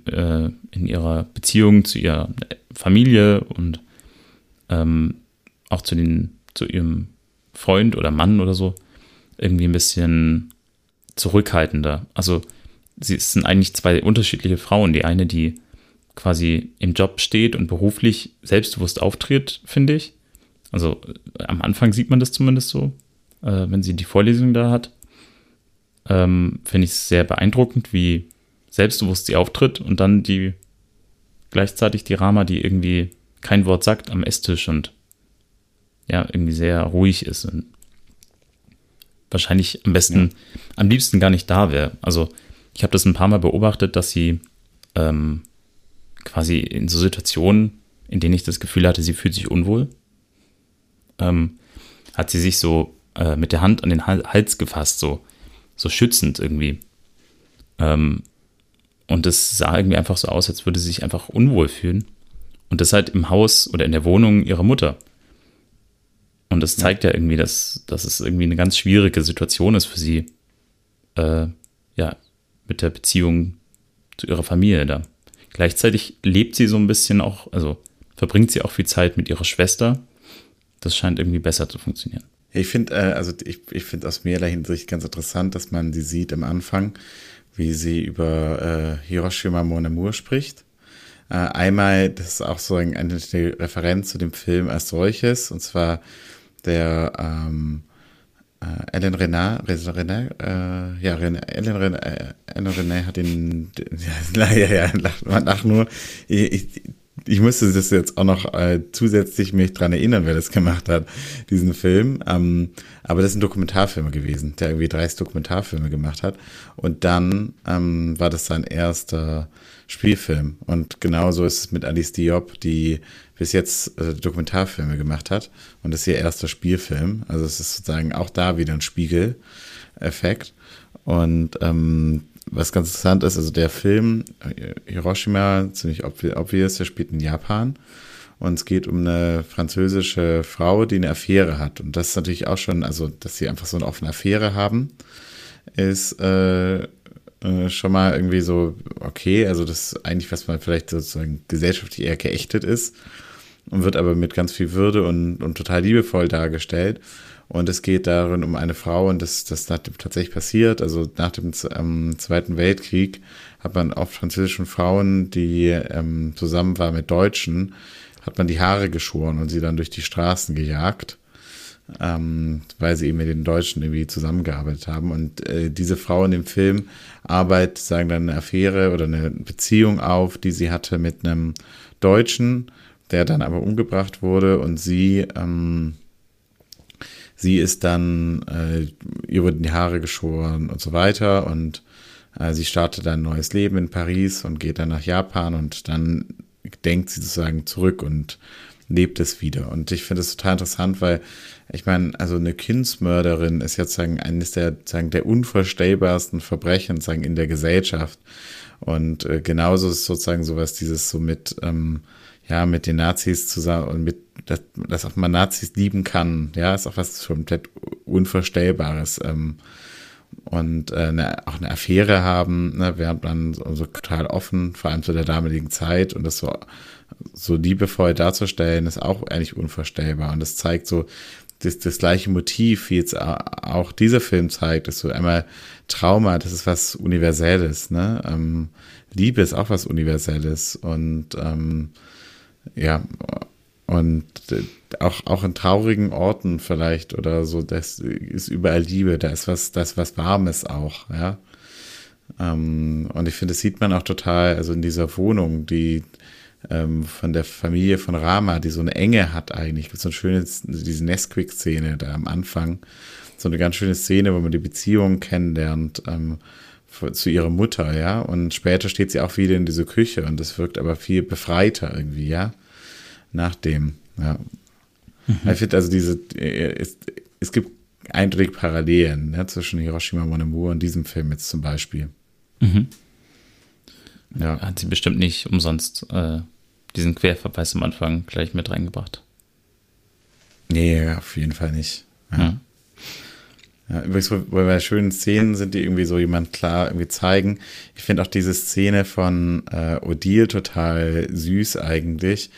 äh, in ihrer Beziehung zu ihrer Familie und ähm, auch zu, den, zu ihrem Freund oder Mann oder so irgendwie ein bisschen zurückhaltender. Also sie sind eigentlich zwei unterschiedliche Frauen. Die eine, die quasi im Job steht und beruflich selbstbewusst auftritt, finde ich. Also am Anfang sieht man das zumindest so, äh, wenn sie die Vorlesung da hat. Ähm, finde ich es sehr beeindruckend, wie selbstbewusst sie auftritt und dann die gleichzeitig die Rama, die irgendwie kein Wort sagt am Esstisch und ja, irgendwie sehr ruhig ist und wahrscheinlich am besten, ja. am liebsten gar nicht da wäre. Also ich habe das ein paar Mal beobachtet, dass sie ähm, quasi in so Situationen, in denen ich das Gefühl hatte, sie fühlt sich unwohl, ähm, hat sie sich so äh, mit der Hand an den Hals gefasst, so, so schützend irgendwie. Ähm, und es sah irgendwie einfach so aus, als würde sie sich einfach unwohl fühlen. Und das halt im Haus oder in der Wohnung ihrer Mutter. Und das zeigt ja, ja irgendwie, dass, dass es irgendwie eine ganz schwierige Situation ist für sie. Äh, ja, mit der Beziehung zu ihrer Familie da. Gleichzeitig lebt sie so ein bisschen auch, also verbringt sie auch viel Zeit mit ihrer Schwester. Das scheint irgendwie besser zu funktionieren. Ich finde, äh, also ich, ich finde aus mehrerlei Hinsicht ganz interessant, dass man sie sieht am Anfang, wie sie über äh, Hiroshima Mon spricht. Äh, einmal, das ist auch so eine, eine Referenz zu dem Film als solches, und zwar der ähm, äh, Ellen Renard, Renard äh, ja, Ellen Renard, äh, Ellen Renard hat den, den ja, ja, ja, lach, lach nur. Ich, ich, ich musste das jetzt auch noch äh, zusätzlich mich dran erinnern, wer das gemacht hat, diesen Film. Ähm, aber das ist ein Dokumentarfilm gewesen, der irgendwie 30 Dokumentarfilme gemacht hat. Und dann ähm, war das sein erster Spielfilm. Und genauso ist es mit Alice Diop, die bis jetzt äh, Dokumentarfilme gemacht hat. Und das ist ihr erster Spielfilm. Also es ist sozusagen auch da wieder ein Spiegeleffekt. Und ähm, was ganz interessant ist, also der Film äh, Hiroshima, ziemlich obvious, der spielt in Japan. Und es geht um eine französische Frau, die eine Affäre hat. Und das ist natürlich auch schon, also, dass sie einfach so eine offene Affäre haben, ist äh, äh, schon mal irgendwie so, okay, also das ist eigentlich, was man vielleicht sozusagen gesellschaftlich eher geächtet ist und wird aber mit ganz viel Würde und, und total liebevoll dargestellt. Und es geht darin um eine Frau und das, das tatsächlich passiert. Also nach dem ähm, Zweiten Weltkrieg hat man oft französischen Frauen, die ähm, zusammen waren mit Deutschen, hat man die Haare geschoren und sie dann durch die Straßen gejagt, ähm, weil sie eben mit den Deutschen irgendwie zusammengearbeitet haben. Und äh, diese Frau in dem Film arbeitet, sagen dann eine Affäre oder eine Beziehung auf, die sie hatte mit einem Deutschen, der dann aber umgebracht wurde und sie ähm, sie ist dann, äh, ihr wurden die Haare geschoren und so weiter und äh, sie startet ein neues Leben in Paris und geht dann nach Japan und dann denkt sie sozusagen zurück und lebt es wieder. Und ich finde es total interessant, weil ich meine, also eine Kindsmörderin ist jetzt sagen eines der sagen der unvorstellbarsten Verbrechen sagen in der Gesellschaft. Und äh, genauso ist sozusagen sowas dieses so mit ähm, ja mit den Nazis zusammen und mit dass, dass auch man Nazis lieben kann, ja, ist auch was komplett Unvorstellbares. Ähm, und äh, eine, auch eine Affäre haben, ne, während man so, so total offen, vor allem zu der damaligen Zeit und das so, so liebevoll darzustellen, ist auch eigentlich unvorstellbar. Und das zeigt so das, das gleiche Motiv, wie jetzt auch dieser Film zeigt, ist so einmal Trauma, das ist was Universelles, ne? Ähm, Liebe ist auch was Universelles und ähm, ja, und äh, auch, auch in traurigen Orten vielleicht oder so, das ist überall Liebe, da ist was, da ist was Warmes auch, ja. Ähm, und ich finde, das sieht man auch total, also in dieser Wohnung, die ähm, von der Familie von Rama, die so eine Enge hat eigentlich, so eine schöne, diese Nesquik-Szene da am Anfang, so eine ganz schöne Szene, wo man die Beziehung kennenlernt, ähm, zu ihrer Mutter, ja. Und später steht sie auch wieder in diese Küche und das wirkt aber viel befreiter irgendwie, ja nach dem. Ja. Mhm. Ich finde also diese, es, es gibt eindeutig Parallelen ne, zwischen Hiroshima Mon Amour und diesem Film jetzt zum Beispiel. Mhm. Ja. Hat sie bestimmt nicht umsonst äh, diesen Querverweis am Anfang gleich mit reingebracht. Nee, auf jeden Fall nicht. Ja. ja. Ja, übrigens, bei schönen Szenen sind, die irgendwie so jemand klar irgendwie zeigen. Ich finde auch diese Szene von äh, Odile total süß eigentlich,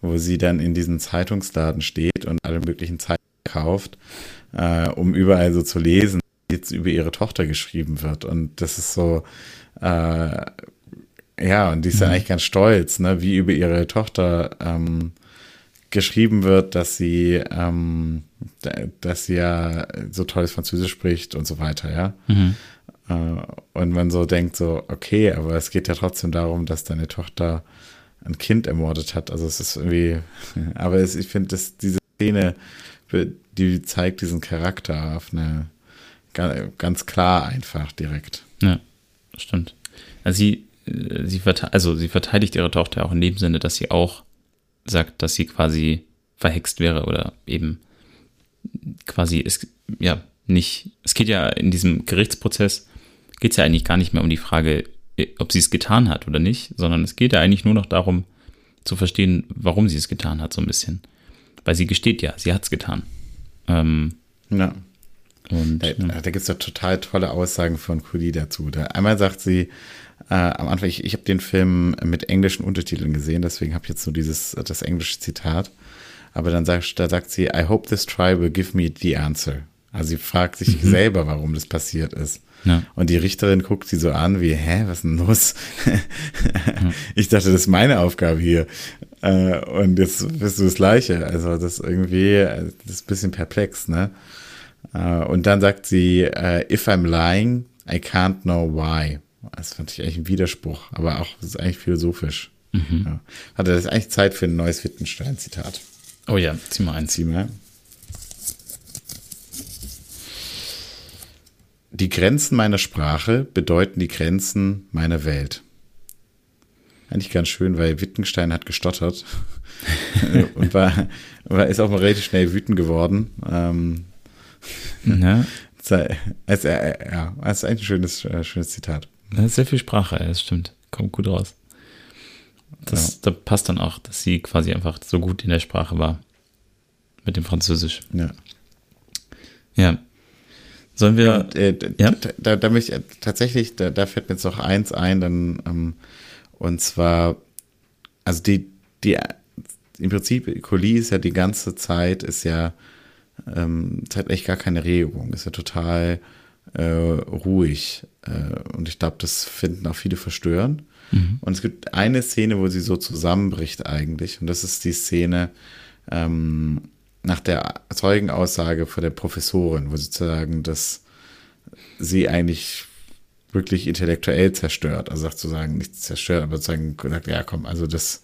wo sie dann in diesen Zeitungsladen steht und alle möglichen Zeitungen kauft, äh, um überall so zu lesen, wie jetzt über ihre Tochter geschrieben wird. Und das ist so, äh, ja, und die ist mhm. ja eigentlich ganz stolz, ne, wie über ihre Tochter ähm, geschrieben wird, dass sie, ähm, dass sie ja so tolles Französisch spricht und so weiter, ja. Mhm. Äh, und man so denkt so, okay, aber es geht ja trotzdem darum, dass deine Tochter ein Kind ermordet hat. Also es ist irgendwie, aber es, ich finde, dass diese Szene, die zeigt diesen Charakter auf eine ganz klar einfach direkt. Ja, stimmt. Also sie, sie, also sie verteidigt ihre Tochter auch in dem Sinne, dass sie auch sagt, dass sie quasi verhext wäre oder eben quasi ist, ja, nicht, es geht ja in diesem Gerichtsprozess, geht es ja eigentlich gar nicht mehr um die Frage, ob sie es getan hat oder nicht, sondern es geht ja eigentlich nur noch darum zu verstehen, warum sie es getan hat, so ein bisschen. Weil sie gesteht ja, sie hat es getan. Ähm, Ja. und, Da, ja. da gibt es ja total tolle Aussagen von Coolie dazu. Da, einmal sagt sie, äh, am Anfang, ich, ich habe den Film mit englischen Untertiteln gesehen, deswegen habe ich jetzt nur dieses, das englische Zitat. Aber dann sagt, da sagt sie, I hope this try will give me the answer. Also sie fragt sich selber, warum das passiert ist. Ja. Und die Richterin guckt sie so an wie, hä, was ist denn los? Ich dachte, das ist meine Aufgabe hier. Äh, und jetzt bist du das Gleiche. Also das ist irgendwie, äh, das ist ein bisschen perplex, ne? Äh, und dann sagt sie, if I'm lying, I can't know why. Das fand ich eigentlich ein Widerspruch, aber auch, das ist eigentlich philosophisch. Ja. Hatte das eigentlich Zeit für ein neues Wittgenstein-Zitat. Oh ja, zieh mal eins. Zieh mal. Die Grenzen meiner Sprache bedeuten die Grenzen meiner Welt. Eigentlich ganz schön, weil Wittgenstein hat gestottert und war, war, ist auch mal relativ schnell wütend geworden. Ähm, Ja, also, äh, ja, das ist eigentlich ein schönes, äh, schönes Zitat. sehr viel Sprache, ja, das stimmt. Kommt gut raus. Das, Da passt dann auch, dass sie quasi einfach so gut in der Sprache war. Mit dem Französisch. Ja. Ja. Sollen wir. Und, äh, Ja? d- da, da möchte ich, äh, tatsächlich, da, da fällt mir jetzt noch eins ein, dann, ähm, und zwar, also die, die, im Prinzip, Collie ist ja die ganze Zeit, ist ja, ähm, echt gar keine Regung, ist ja total äh, ruhig. Äh, und ich glaube, das finden auch viele verstörend. Und es gibt eine Szene, wo sie so zusammenbricht eigentlich, und das ist die Szene, ähm, nach der Zeugenaussage von der Professorin, wo sie zu sagen, dass sie eigentlich wirklich intellektuell zerstört. Also sagt zu sagen, nicht zerstört, aber sozusagen gesagt, ja komm, also das,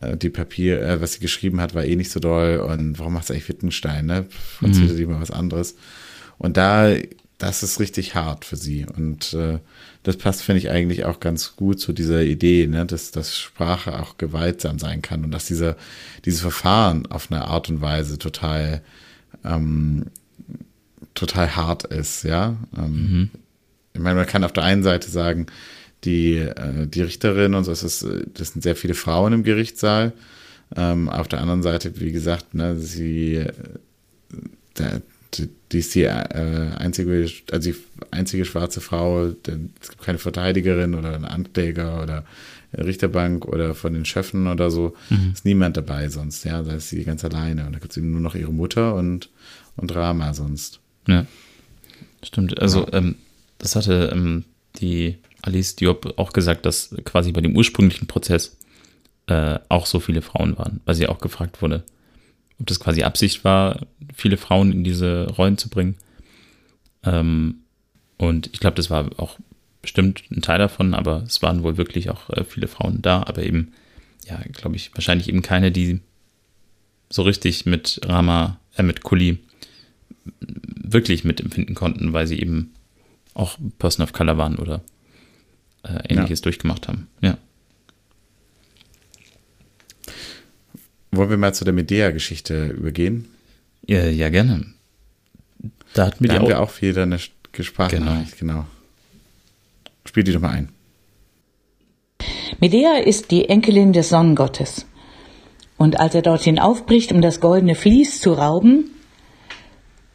äh, die Papier, äh, was sie geschrieben hat, war eh nicht so doll und warum macht sie eigentlich Wittgenstein, ne? Erzählt mhm. lieber was anderes. Und da, das ist richtig hart für sie und äh, das passt, finde ich, eigentlich auch ganz gut zu dieser Idee, ne, dass, dass Sprache auch gewaltsam sein kann und dass dieser, dieses Verfahren auf eine Art und Weise total, ähm, total hart ist, ja. Ähm, Ich meine, man kann auf der einen Seite sagen, die, äh, die Richterin und so, das, ist, das sind sehr viele Frauen im Gerichtssaal. Ähm, auf der anderen Seite, wie gesagt, ne, sie, äh, der, die, ist die äh, einzige, also die einzige schwarze Frau, denn es gibt keine Verteidigerin oder einen Ankläger oder Richterbank oder von den Schöffen oder so, mhm. ist niemand dabei sonst, ja, da ist sie ganz alleine und da gibt es nur noch ihre Mutter und, und Rama sonst. Ja, stimmt. Also ja. ähm, das hatte ähm, die Alice Diop auch gesagt, dass quasi bei dem ursprünglichen Prozess äh, auch so viele Frauen waren, weil sie auch gefragt wurde, ob das quasi Absicht war, viele Frauen in diese Rollen zu bringen. Ähm, und ich glaube, das war auch bestimmt ein Teil davon, aber es waren wohl wirklich auch äh, viele Frauen da, aber eben, ja, glaube ich, wahrscheinlich eben keine, die so richtig mit Rama, äh, mit Kuli wirklich mitempfinden konnten, weil sie eben auch Person of Color waren oder äh, ähnliches ja. durchgemacht haben. Ja. Wollen wir mal zu der Medea-Geschichte übergehen? Ja, ja, gerne. Da hatten wir, da haben auch, wir auch wieder eine Sprachnachricht, genau. genau. Spiel die doch mal ein. Medea ist die Enkelin des Sonnengottes. Und als er dorthin aufbricht, um das goldene Vlies zu rauben,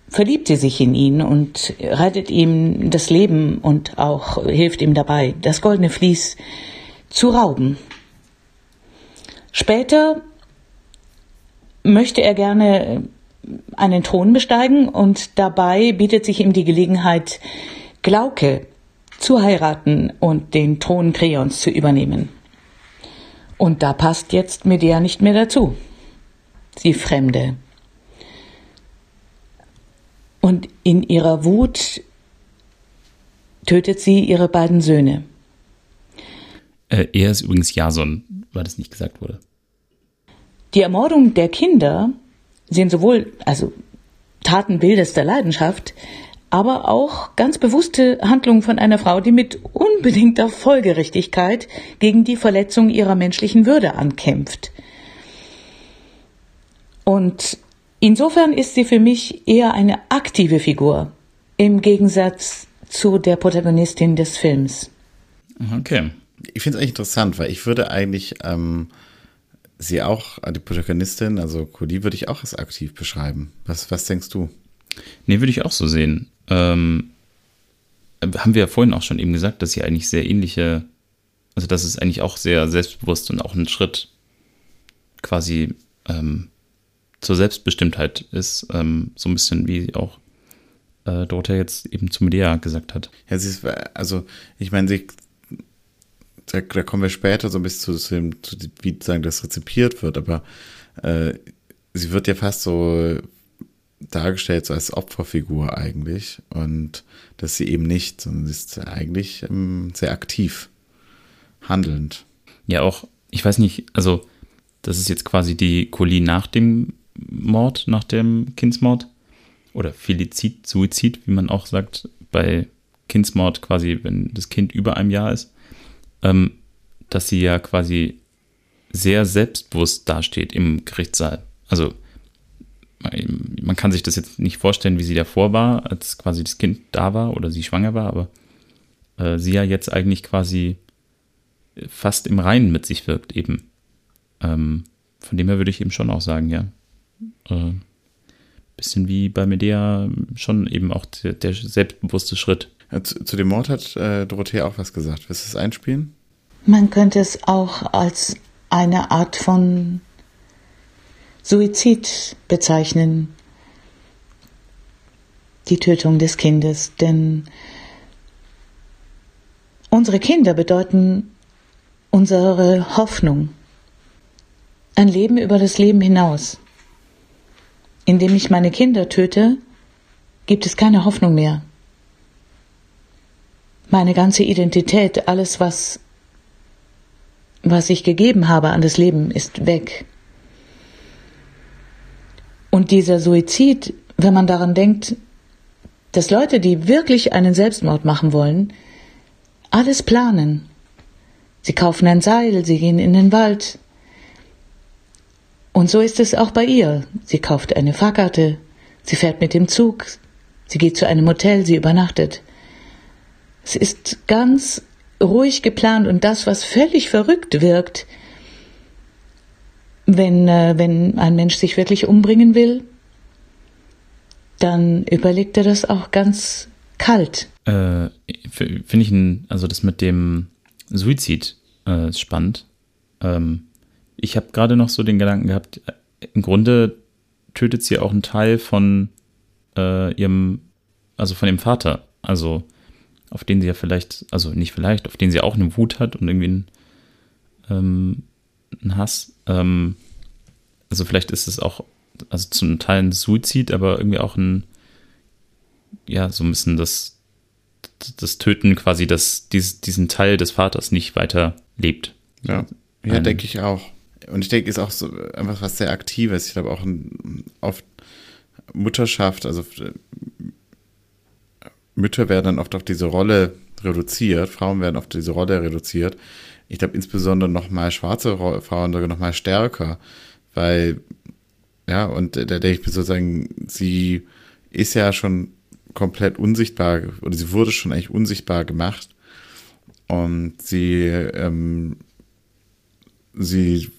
verliebt sie sich in ihn und rettet ihm das Leben und auch hilft ihm dabei, das goldene Vlies zu rauben. Später möchte er gerne einen Thron besteigen und dabei bietet sich ihm die Gelegenheit, Glauke zu heiraten und den Thron Kreons zu übernehmen. Und da passt jetzt Medea nicht mehr dazu. Sie Fremde. Und in ihrer Wut tötet sie ihre beiden Söhne. Äh, er ist übrigens Jason, weil das nicht gesagt wurde. Die Ermordung der Kinder sind sowohl, also Taten wildester Leidenschaft, aber auch ganz bewusste Handlungen von einer Frau, die mit unbedingter Folgerichtigkeit gegen die Verletzung ihrer menschlichen Würde ankämpft. Und insofern ist sie für mich eher eine aktive Figur im Gegensatz zu der Protagonistin des Films. Okay. Ich finde es eigentlich interessant, weil ich würde eigentlich ähm, sie auch, die Protagonistin, also Cody, würde ich auch als aktiv beschreiben. Was, was denkst du? Nee, würde ich auch so sehen. Ähm, haben wir ja vorhin auch schon eben gesagt, dass sie eigentlich sehr ähnliche, also dass es eigentlich auch sehr selbstbewusst und auch ein Schritt quasi ähm, zur Selbstbestimmtheit ist, ähm, so ein bisschen wie auch äh, Dorothea jetzt eben zu Medea gesagt hat. Ja, sie ist, also ich meine, sie, da, da, kommen wir später so ein bisschen zu, dem, zu wie sagen, das rezipiert wird, aber äh, sie wird ja fast so dargestellt so als Opferfigur eigentlich und dass sie eben nicht, sondern sie ist eigentlich ähm, sehr aktiv handelnd. Ja, auch, ich weiß nicht, also das ist jetzt quasi die Colleen nach dem Mord, nach dem Kindsmord oder Felizid, Suizid, wie man auch sagt, bei Kindsmord quasi, wenn das Kind über einem Jahr ist, ähm, dass sie ja quasi sehr selbstbewusst dasteht im Gerichtssaal. Also man kann sich das jetzt nicht vorstellen, wie sie davor war, als quasi das Kind da war oder sie schwanger war, aber äh, sie ja jetzt eigentlich quasi fast im Reinen mit sich wirkt eben. Ähm, von dem her würde ich eben schon auch sagen, ja. Äh, bisschen wie bei Medea schon eben auch der, der selbstbewusste Schritt. Zu, zu, dem Mord hat äh, Dorothea auch was gesagt. Willst du es einspielen? Man könnte es auch als eine Art von Suizid bezeichnen, die Tötung des Kindes, denn unsere Kinder bedeuten unsere Hoffnung, ein Leben über das Leben hinaus. Indem ich meine Kinder töte, gibt es keine Hoffnung mehr. Meine ganze Identität, alles, was, was ich gegeben habe an das Leben, ist weg. Und dieser Suizid, wenn man daran denkt, dass Leute, die wirklich einen Selbstmord machen wollen, alles planen. Sie kaufen ein Seil, sie gehen in den Wald. Und so ist es auch bei ihr. Sie kauft eine Fahrkarte, sie fährt mit dem Zug, sie geht zu einem Hotel, sie übernachtet. Es ist ganz ruhig geplant und das, was völlig verrückt wirkt, wenn, äh, wenn ein Mensch sich wirklich umbringen will, dann überlegt er das auch ganz kalt. Äh, Finde ich, ein, also das mit dem Suizid äh, spannend. Ähm, ich habe gerade noch so den Gedanken gehabt, im Grunde tötet sie auch einen Teil von äh, ihrem, also von dem Vater, also auf den sie ja vielleicht, also nicht vielleicht, auf den sie auch eine Wut hat und irgendwie einen, ähm, einen Hass. Ähm, also vielleicht ist es auch, also zum Teil ein Suizid, aber irgendwie auch ein, ja, so ein bisschen das, das Töten quasi, dass dies, diesen Teil des Vaters nicht weiter lebt. Ja, ja denke ich auch. Und ich denke, ist auch so einfach was sehr Aktives. Ich glaube auch ein, oft Mutterschaft, also Mütter werden dann oft auf diese Rolle reduziert, Frauen werden auf diese Rolle reduziert. Ich glaube insbesondere nochmal schwarze Frauen sogar nochmal stärker, weil, ja, und da denke ich mir sozusagen, sie ist ja schon komplett unsichtbar, oder sie wurde schon eigentlich unsichtbar gemacht. Und sie, ähm, sie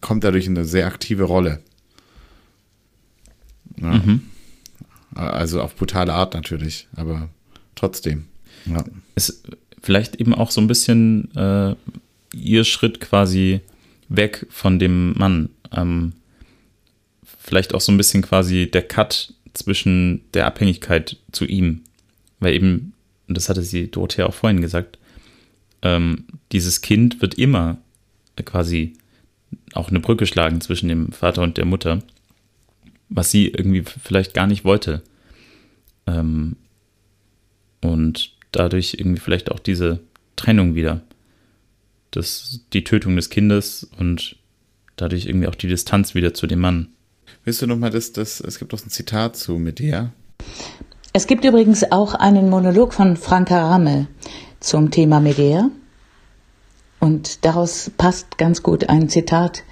kommt dadurch in eine sehr aktive Rolle. Ja. Mhm. Also auf brutale Art natürlich, aber trotzdem. Ja. Ist vielleicht eben auch so ein bisschen äh, ihr Schritt quasi weg von dem Mann. Ähm, vielleicht auch so ein bisschen quasi der Cut zwischen der Abhängigkeit zu ihm. Weil eben, und das hatte sie Dorothea auch vorhin gesagt, ähm, dieses Kind wird immer quasi auch eine Brücke schlagen zwischen dem Vater und der Mutter, was sie irgendwie vielleicht gar nicht wollte. Ähm, und dadurch irgendwie vielleicht auch diese Trennung wieder. Das, die Tötung des Kindes und dadurch irgendwie auch die Distanz wieder zu dem Mann. Willst du nochmal das, das, es gibt doch ein Zitat zu Medea. Es gibt übrigens auch einen Monolog von Franka Rammel zum Thema Medea. Und daraus passt ganz gut ein Zitat.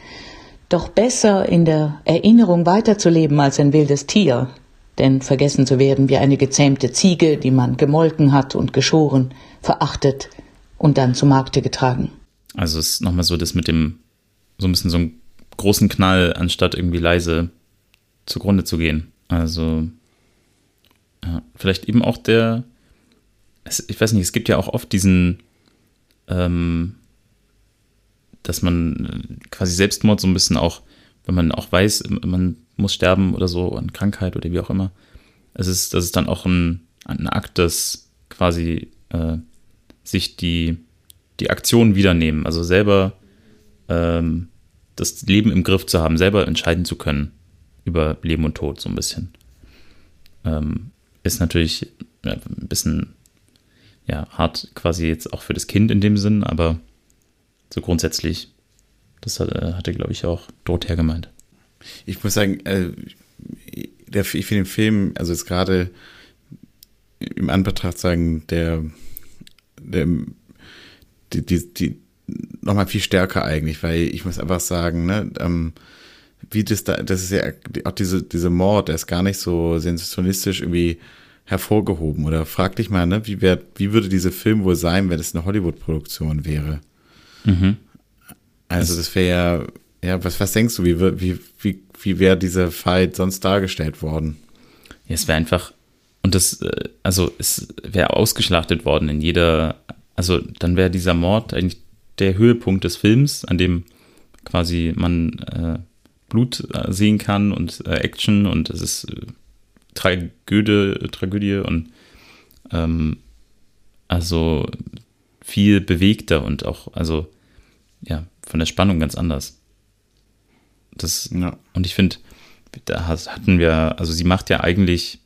Doch besser in der Erinnerung weiterzuleben als ein wildes Tier, denn vergessen zu werden wie eine gezähmte Ziege, die man gemolken hat und geschoren, verachtet und dann zu Markte getragen. Also es ist nochmal so das mit dem, so ein bisschen so einen großen Knall, anstatt irgendwie leise zugrunde zu gehen. Also ja, vielleicht eben auch der, ich weiß nicht, es gibt ja auch oft diesen, ähm, dass man quasi Selbstmord so ein bisschen auch, wenn man auch weiß, man muss sterben oder so, an Krankheit oder wie auch immer. Es ist, das ist dann auch ein, ein Akt des quasi äh, sich die, die Aktion wiedernehmen, also selber ähm, das Leben im Griff zu haben, selber entscheiden zu können über Leben und Tod so ein bisschen. Ähm, ist natürlich ja, ein bisschen ja, hart quasi jetzt auch für das Kind in dem Sinn, aber so grundsätzlich, das hat, äh, hatte, glaube ich, auch Dorothea gemeint. Ich muss sagen, äh, der, ich finde den Film, also jetzt gerade im Anbetracht sagen, der, der die, die, die nochmal viel stärker eigentlich, weil ich muss einfach sagen, ne, ähm, wie das da, das ist ja auch diese, diese Mord, der ist gar nicht so sensationistisch irgendwie hervorgehoben. Oder frag dich mal, ne, wie, wär, wie würde dieser Film wohl sein, wenn es eine Hollywood-Produktion wäre? Mhm. Also das wäre ja, ja, was, was denkst du, wie, wie, wie, wie wäre dieser Fight sonst dargestellt worden? Ja, es wäre einfach, und das, äh, also es wäre ausgeschlachtet worden in jeder, also dann wäre dieser Mord eigentlich der Höhepunkt des Films, an dem quasi man äh, Blut äh, sehen kann und äh, Action und es ist äh, Tragödie, Tragödie und ähm, also viel bewegter und auch, also ja, von der Spannung ganz anders. Das, ja. Und ich finde, da hatten wir, also sie macht ja eigentlich,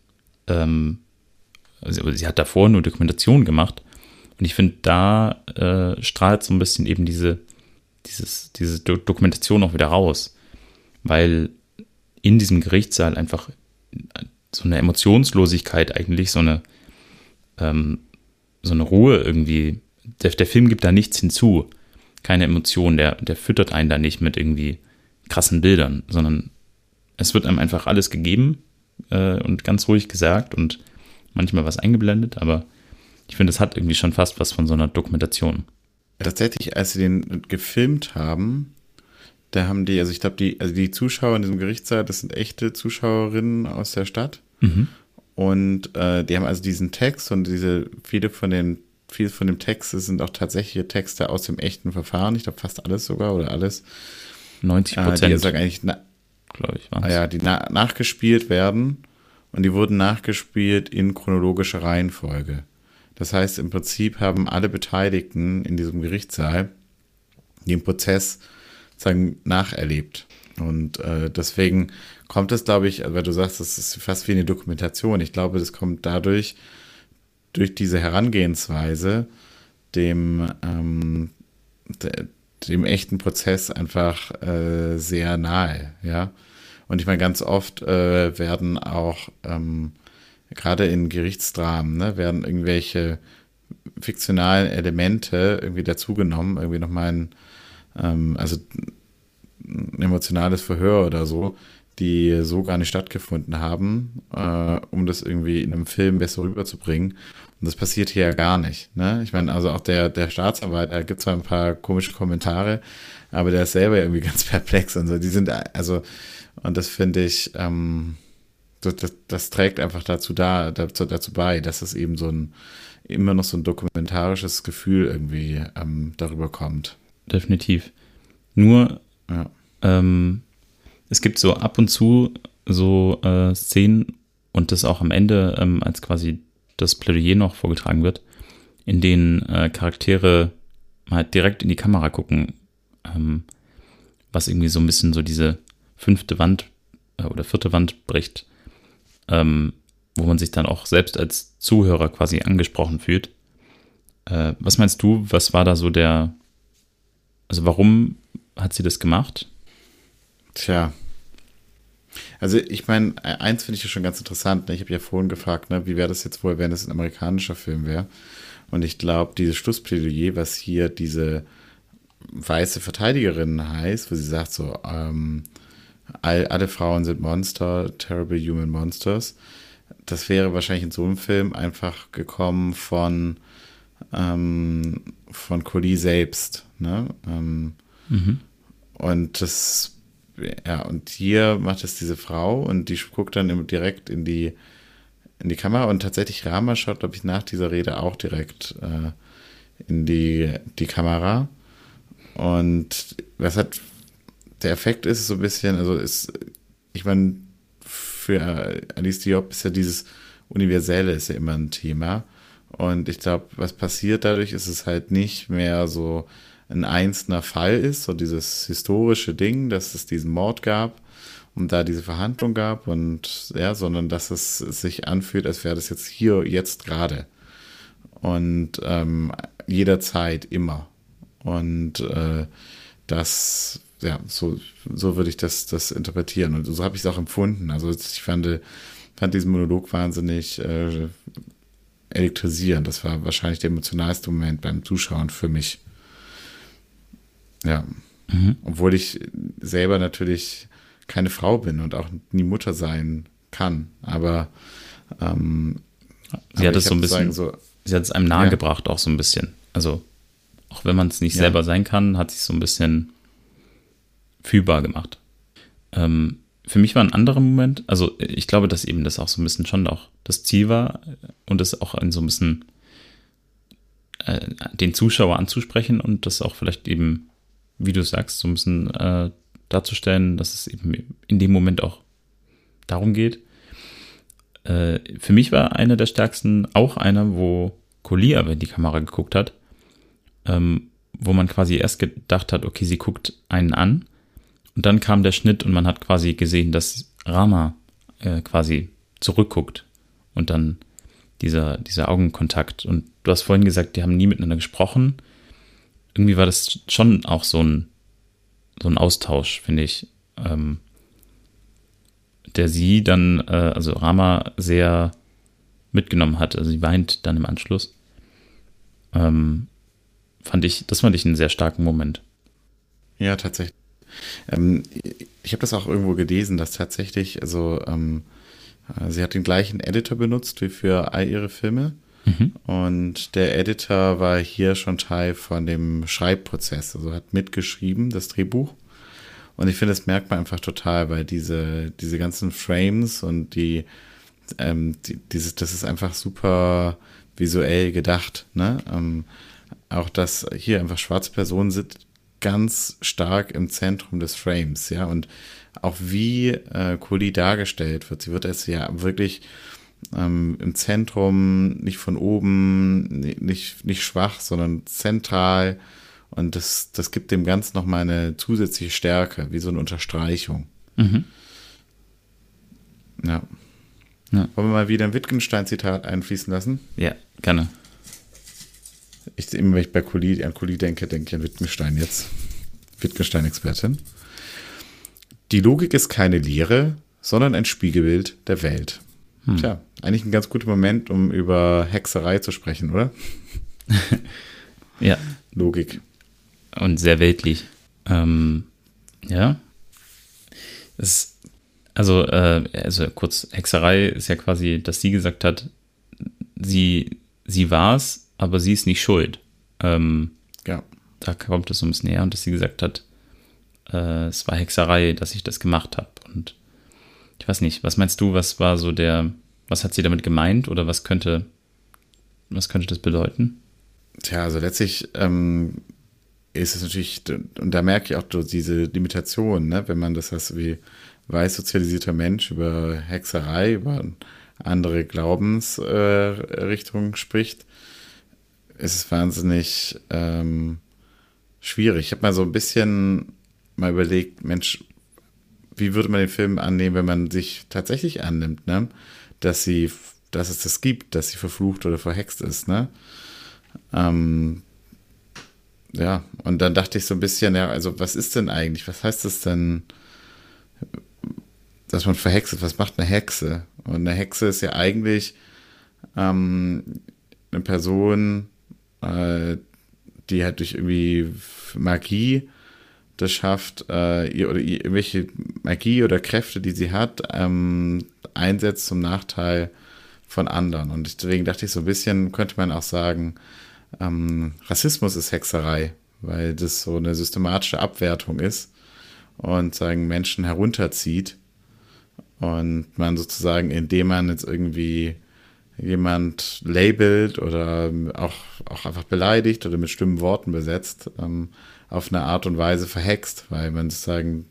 ähm, also sie hat davor nur Dokumentation gemacht und ich finde, da äh, strahlt so ein bisschen eben diese, dieses, diese Do Dokumentation auch wieder raus, weil in diesem Gerichtssaal einfach so eine Emotionslosigkeit eigentlich, so eine, ähm, so eine Ruhe irgendwie. Der, der Film gibt da nichts hinzu. Keine Emotion, der, der füttert einen da nicht mit irgendwie krassen Bildern, sondern es wird einem einfach alles gegeben äh, und ganz ruhig gesagt und manchmal was eingeblendet, aber ich finde, es hat irgendwie schon fast was von so einer Dokumentation. Tatsächlich, als sie den gefilmt haben, da haben die, also ich glaube, die, also die Zuschauer in diesem Gerichtssaal, das sind echte Zuschauerinnen aus der Stadt. Mhm. Und äh, die haben also diesen Text und diese, viele von den, viel von dem Text sind auch tatsächliche Texte aus dem echten Verfahren. Ich glaube, fast alles sogar oder alles. 90 Prozent. Äh, die also eigentlich, glaube ich, waren. Ah, ja, die na nachgespielt werden. Und die wurden nachgespielt in chronologischer Reihenfolge. Das heißt, im Prinzip haben alle Beteiligten in diesem Gerichtssaal den Prozess sozusagen nacherlebt. Und äh, deswegen kommt es, glaube ich, weil du sagst, das ist fast wie eine Dokumentation. Ich glaube, das kommt dadurch, durch diese Herangehensweise, dem, ähm, de, dem echten Prozess einfach äh, sehr nahe, ja. Und ich meine, ganz oft äh, werden auch, ähm, gerade in Gerichtsdramen, ne, werden irgendwelche fiktionalen Elemente irgendwie dazugenommen, irgendwie nochmal ein ähm, also ein emotionales Verhör oder so, die so gar nicht stattgefunden haben, äh, um das irgendwie in einem Film besser rüberzubringen. Und das passiert hier ja gar nicht. Ne? Ich meine, also auch der, der Staatsanwalt, er gibt zwar ein paar komische Kommentare, aber der ist selber irgendwie ganz perplex und so. Die sind, also, und das finde ich, ähm, das, das, das, trägt einfach dazu da, dazu, dazu bei, dass es eben so ein, immer noch so ein dokumentarisches Gefühl irgendwie ähm, darüber kommt definitiv. Nur, ja. ähm, es gibt so ab und zu so äh, Szenen und das auch am Ende, ähm, als quasi das Plädoyer noch vorgetragen wird, in denen äh, Charaktere mal direkt in die Kamera gucken, ähm, was irgendwie so ein bisschen so diese fünfte Wand äh, oder vierte Wand bricht, ähm, wo man sich dann auch selbst als Zuhörer quasi angesprochen fühlt. Äh, was meinst du, was war da so der, also warum hat sie das gemacht? Tja. Also ich meine, eins finde ich ja schon ganz interessant. Ne? Ich habe ja vorhin gefragt, ne, wie wäre das jetzt wohl, wenn es ein amerikanischer Film wäre. Und ich glaube, dieses Schlussplädoyer, was hier diese weiße Verteidigerin heißt, wo sie sagt so, ähm, all, alle Frauen sind Monster, Terrible Human Monsters. Das wäre wahrscheinlich in so einem Film einfach gekommen von, ähm, von Collie selbst. Ne? Ähm, mhm. Und das, ja, und hier macht es diese Frau und die guckt dann direkt in die, in die Kamera und tatsächlich Rama schaut, glaube ich, nach dieser Rede auch direkt äh, in die, die Kamera. Und was hat der Effekt ist so ein bisschen, also ist, ich meine, für Alice Diop ist ja dieses Universelle ist ja immer ein Thema. Und ich glaube, was passiert dadurch, ist es halt nicht mehr so ein einzelner Fall ist, so dieses historische Ding, dass es diesen Mord gab und da diese Verhandlung gab und ja, sondern dass es sich anfühlt, als wäre das jetzt hier, jetzt gerade. Und ähm, jederzeit, immer. Und äh, das, ja, so, so würde ich das, das interpretieren. Und so habe ich es auch empfunden. Also ich fand, fand diesen Monolog wahnsinnig äh, elektrisierend. Das war wahrscheinlich der emotionalste Moment beim Zuschauen für mich. Ja. Mhm. Obwohl ich selber natürlich keine Frau bin und auch nie Mutter sein kann. Aber ähm, sie hat es so ein bisschen, so, sie hat es einem nahegebracht, ja. auch so ein bisschen. Also auch wenn man es nicht ja. selber sein kann, hat sich so ein bisschen fühlbar gemacht. Ähm, für mich war ein anderer Moment, also ich glaube, dass eben das auch so ein bisschen schon auch das Ziel war und es auch in so ein bisschen äh, den Zuschauer anzusprechen und das auch vielleicht eben, wie du sagst, so ein bisschen äh, darzustellen, dass es eben in dem Moment auch darum geht. Äh, für mich war einer der stärksten auch einer, wo Collier aber in die Kamera geguckt hat, ähm, wo man quasi erst gedacht hat, okay, sie guckt einen an und dann kam der Schnitt und man hat quasi gesehen, dass Rama äh, quasi zurückguckt und dann dieser, dieser Augenkontakt. Und du hast vorhin gesagt, die haben nie miteinander gesprochen. Irgendwie war das schon auch so ein, so ein Austausch, finde ich, ähm, der sie dann, äh, also Rama, sehr mitgenommen hat. Also sie weint dann im Anschluss. Ähm, fand ich, das fand ich einen sehr starken Moment. Ja, tatsächlich. Ähm, ich habe das auch irgendwo gelesen, dass tatsächlich, also ähm, äh, sie hat den gleichen Editor benutzt wie für all ihre Filme. Mhm. Und der Editor war hier schon Teil von dem Schreibprozess, also hat mitgeschrieben, das Drehbuch. Und ich finde, das merkt man einfach total, weil diese, diese ganzen Frames und die, ähm, die, dieses, das ist einfach super visuell gedacht, ne? Ähm, auch dass hier einfach schwarze Personen sind ganz stark im Zentrum des Frames, ja, und auch wie äh, Kuli dargestellt wird. Sie wird es ja wirklich ähm, im Zentrum, nicht von oben, nicht, nicht schwach, sondern zentral. Und das, das gibt dem Ganzen nochmal eine zusätzliche Stärke, wie so eine Unterstreichung. Mhm. Ja. ja. Wollen wir mal wieder ein Wittgenstein-Zitat einfließen lassen? Ja, gerne. Ich, immer wenn ich bei Kuli, an Kuli denke, denke ich an Wittgenstein jetzt. Wittgenstein-Expertin. Die Logik ist keine Lehre, sondern ein Spiegelbild der Welt. Hm. Tja, eigentlich ein ganz guter Moment, um über Hexerei zu sprechen, oder? ja. Logik. Und sehr weltlich. Ähm, ja. Es, also, äh, also kurz, Hexerei ist ja quasi, dass sie gesagt hat, sie, sie war es, aber sie ist nicht schuld. Ähm, ja. Da kommt es bisschen näher und dass sie gesagt hat, äh, es war Hexerei, dass ich das gemacht habe. Und ich weiß nicht, was meinst du, was war so der, was hat sie damit gemeint oder was könnte, was könnte das bedeuten? Tja, also letztlich ähm, ist es natürlich, und da merke ich auch diese Limitation, ne, wenn man das heißt, wie weiß sozialisierter Mensch über Hexerei, über andere Glaubensrichtungen äh, spricht, ist es wahnsinnig ähm, schwierig. Ich habe mal so ein bisschen mal überlegt, Mensch, wie würde man den Film annehmen, wenn man sich tatsächlich annimmt, ne? dass sie, dass es das gibt, dass sie verflucht oder verhext ist, ne? Ähm, ja, und dann dachte ich so ein bisschen, ja, also was ist denn eigentlich, was heißt das denn, dass man verhext ist? Was macht eine Hexe? Und eine Hexe ist ja eigentlich ähm, eine Person, äh, die halt durch irgendwie Magie das schafft, äh, ihr, oder ihr, irgendwelche Magie oder Kräfte, die sie hat, ähm, einsetzt zum Nachteil von anderen. Und deswegen dachte ich so ein bisschen, könnte man auch sagen, ähm, Rassismus ist Hexerei, weil das so eine systematische Abwertung ist und sagen Menschen herunterzieht und man sozusagen, indem man jetzt irgendwie jemand labelt oder auch, auch einfach beleidigt oder mit stimmen Worten besetzt, ähm, auf eine Art und Weise verhext, weil man sozusagen,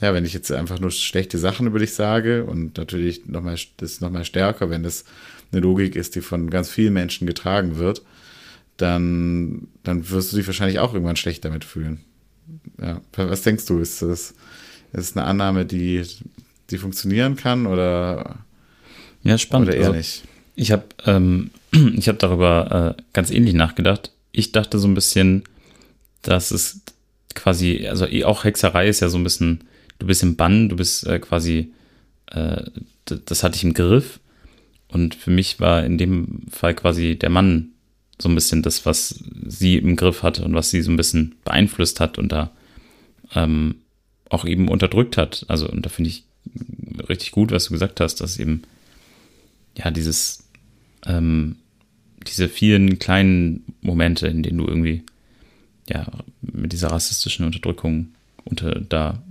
ja, wenn ich jetzt einfach nur schlechte Sachen über dich sage und natürlich nochmal, das ist nochmal stärker, wenn das eine Logik ist, die von ganz vielen Menschen getragen wird, dann, dann wirst du dich wahrscheinlich auch irgendwann schlecht damit fühlen. Ja, was denkst du? Ist das, ist eine Annahme, die, die funktionieren kann oder? Ja, spannend. Oder eher also, nicht? Ich habe ähm, ich hab darüber äh, ganz ähnlich nachgedacht. Ich dachte so ein bisschen, dass es quasi, also eh auch Hexerei ist ja so ein bisschen, du bist im Bann, du bist äh, quasi, äh, das hatte ich im Griff. Und für mich war in dem Fall quasi der Mann so ein bisschen das, was sie im Griff hatte und was sie so ein bisschen beeinflusst hat und da ähm, auch eben unterdrückt hat. Also, und da finde ich richtig gut, was du gesagt hast, dass eben ja dieses ähm, diese vielen kleinen Momente, in denen du irgendwie ja mit dieser rassistischen Unterdrückung unter da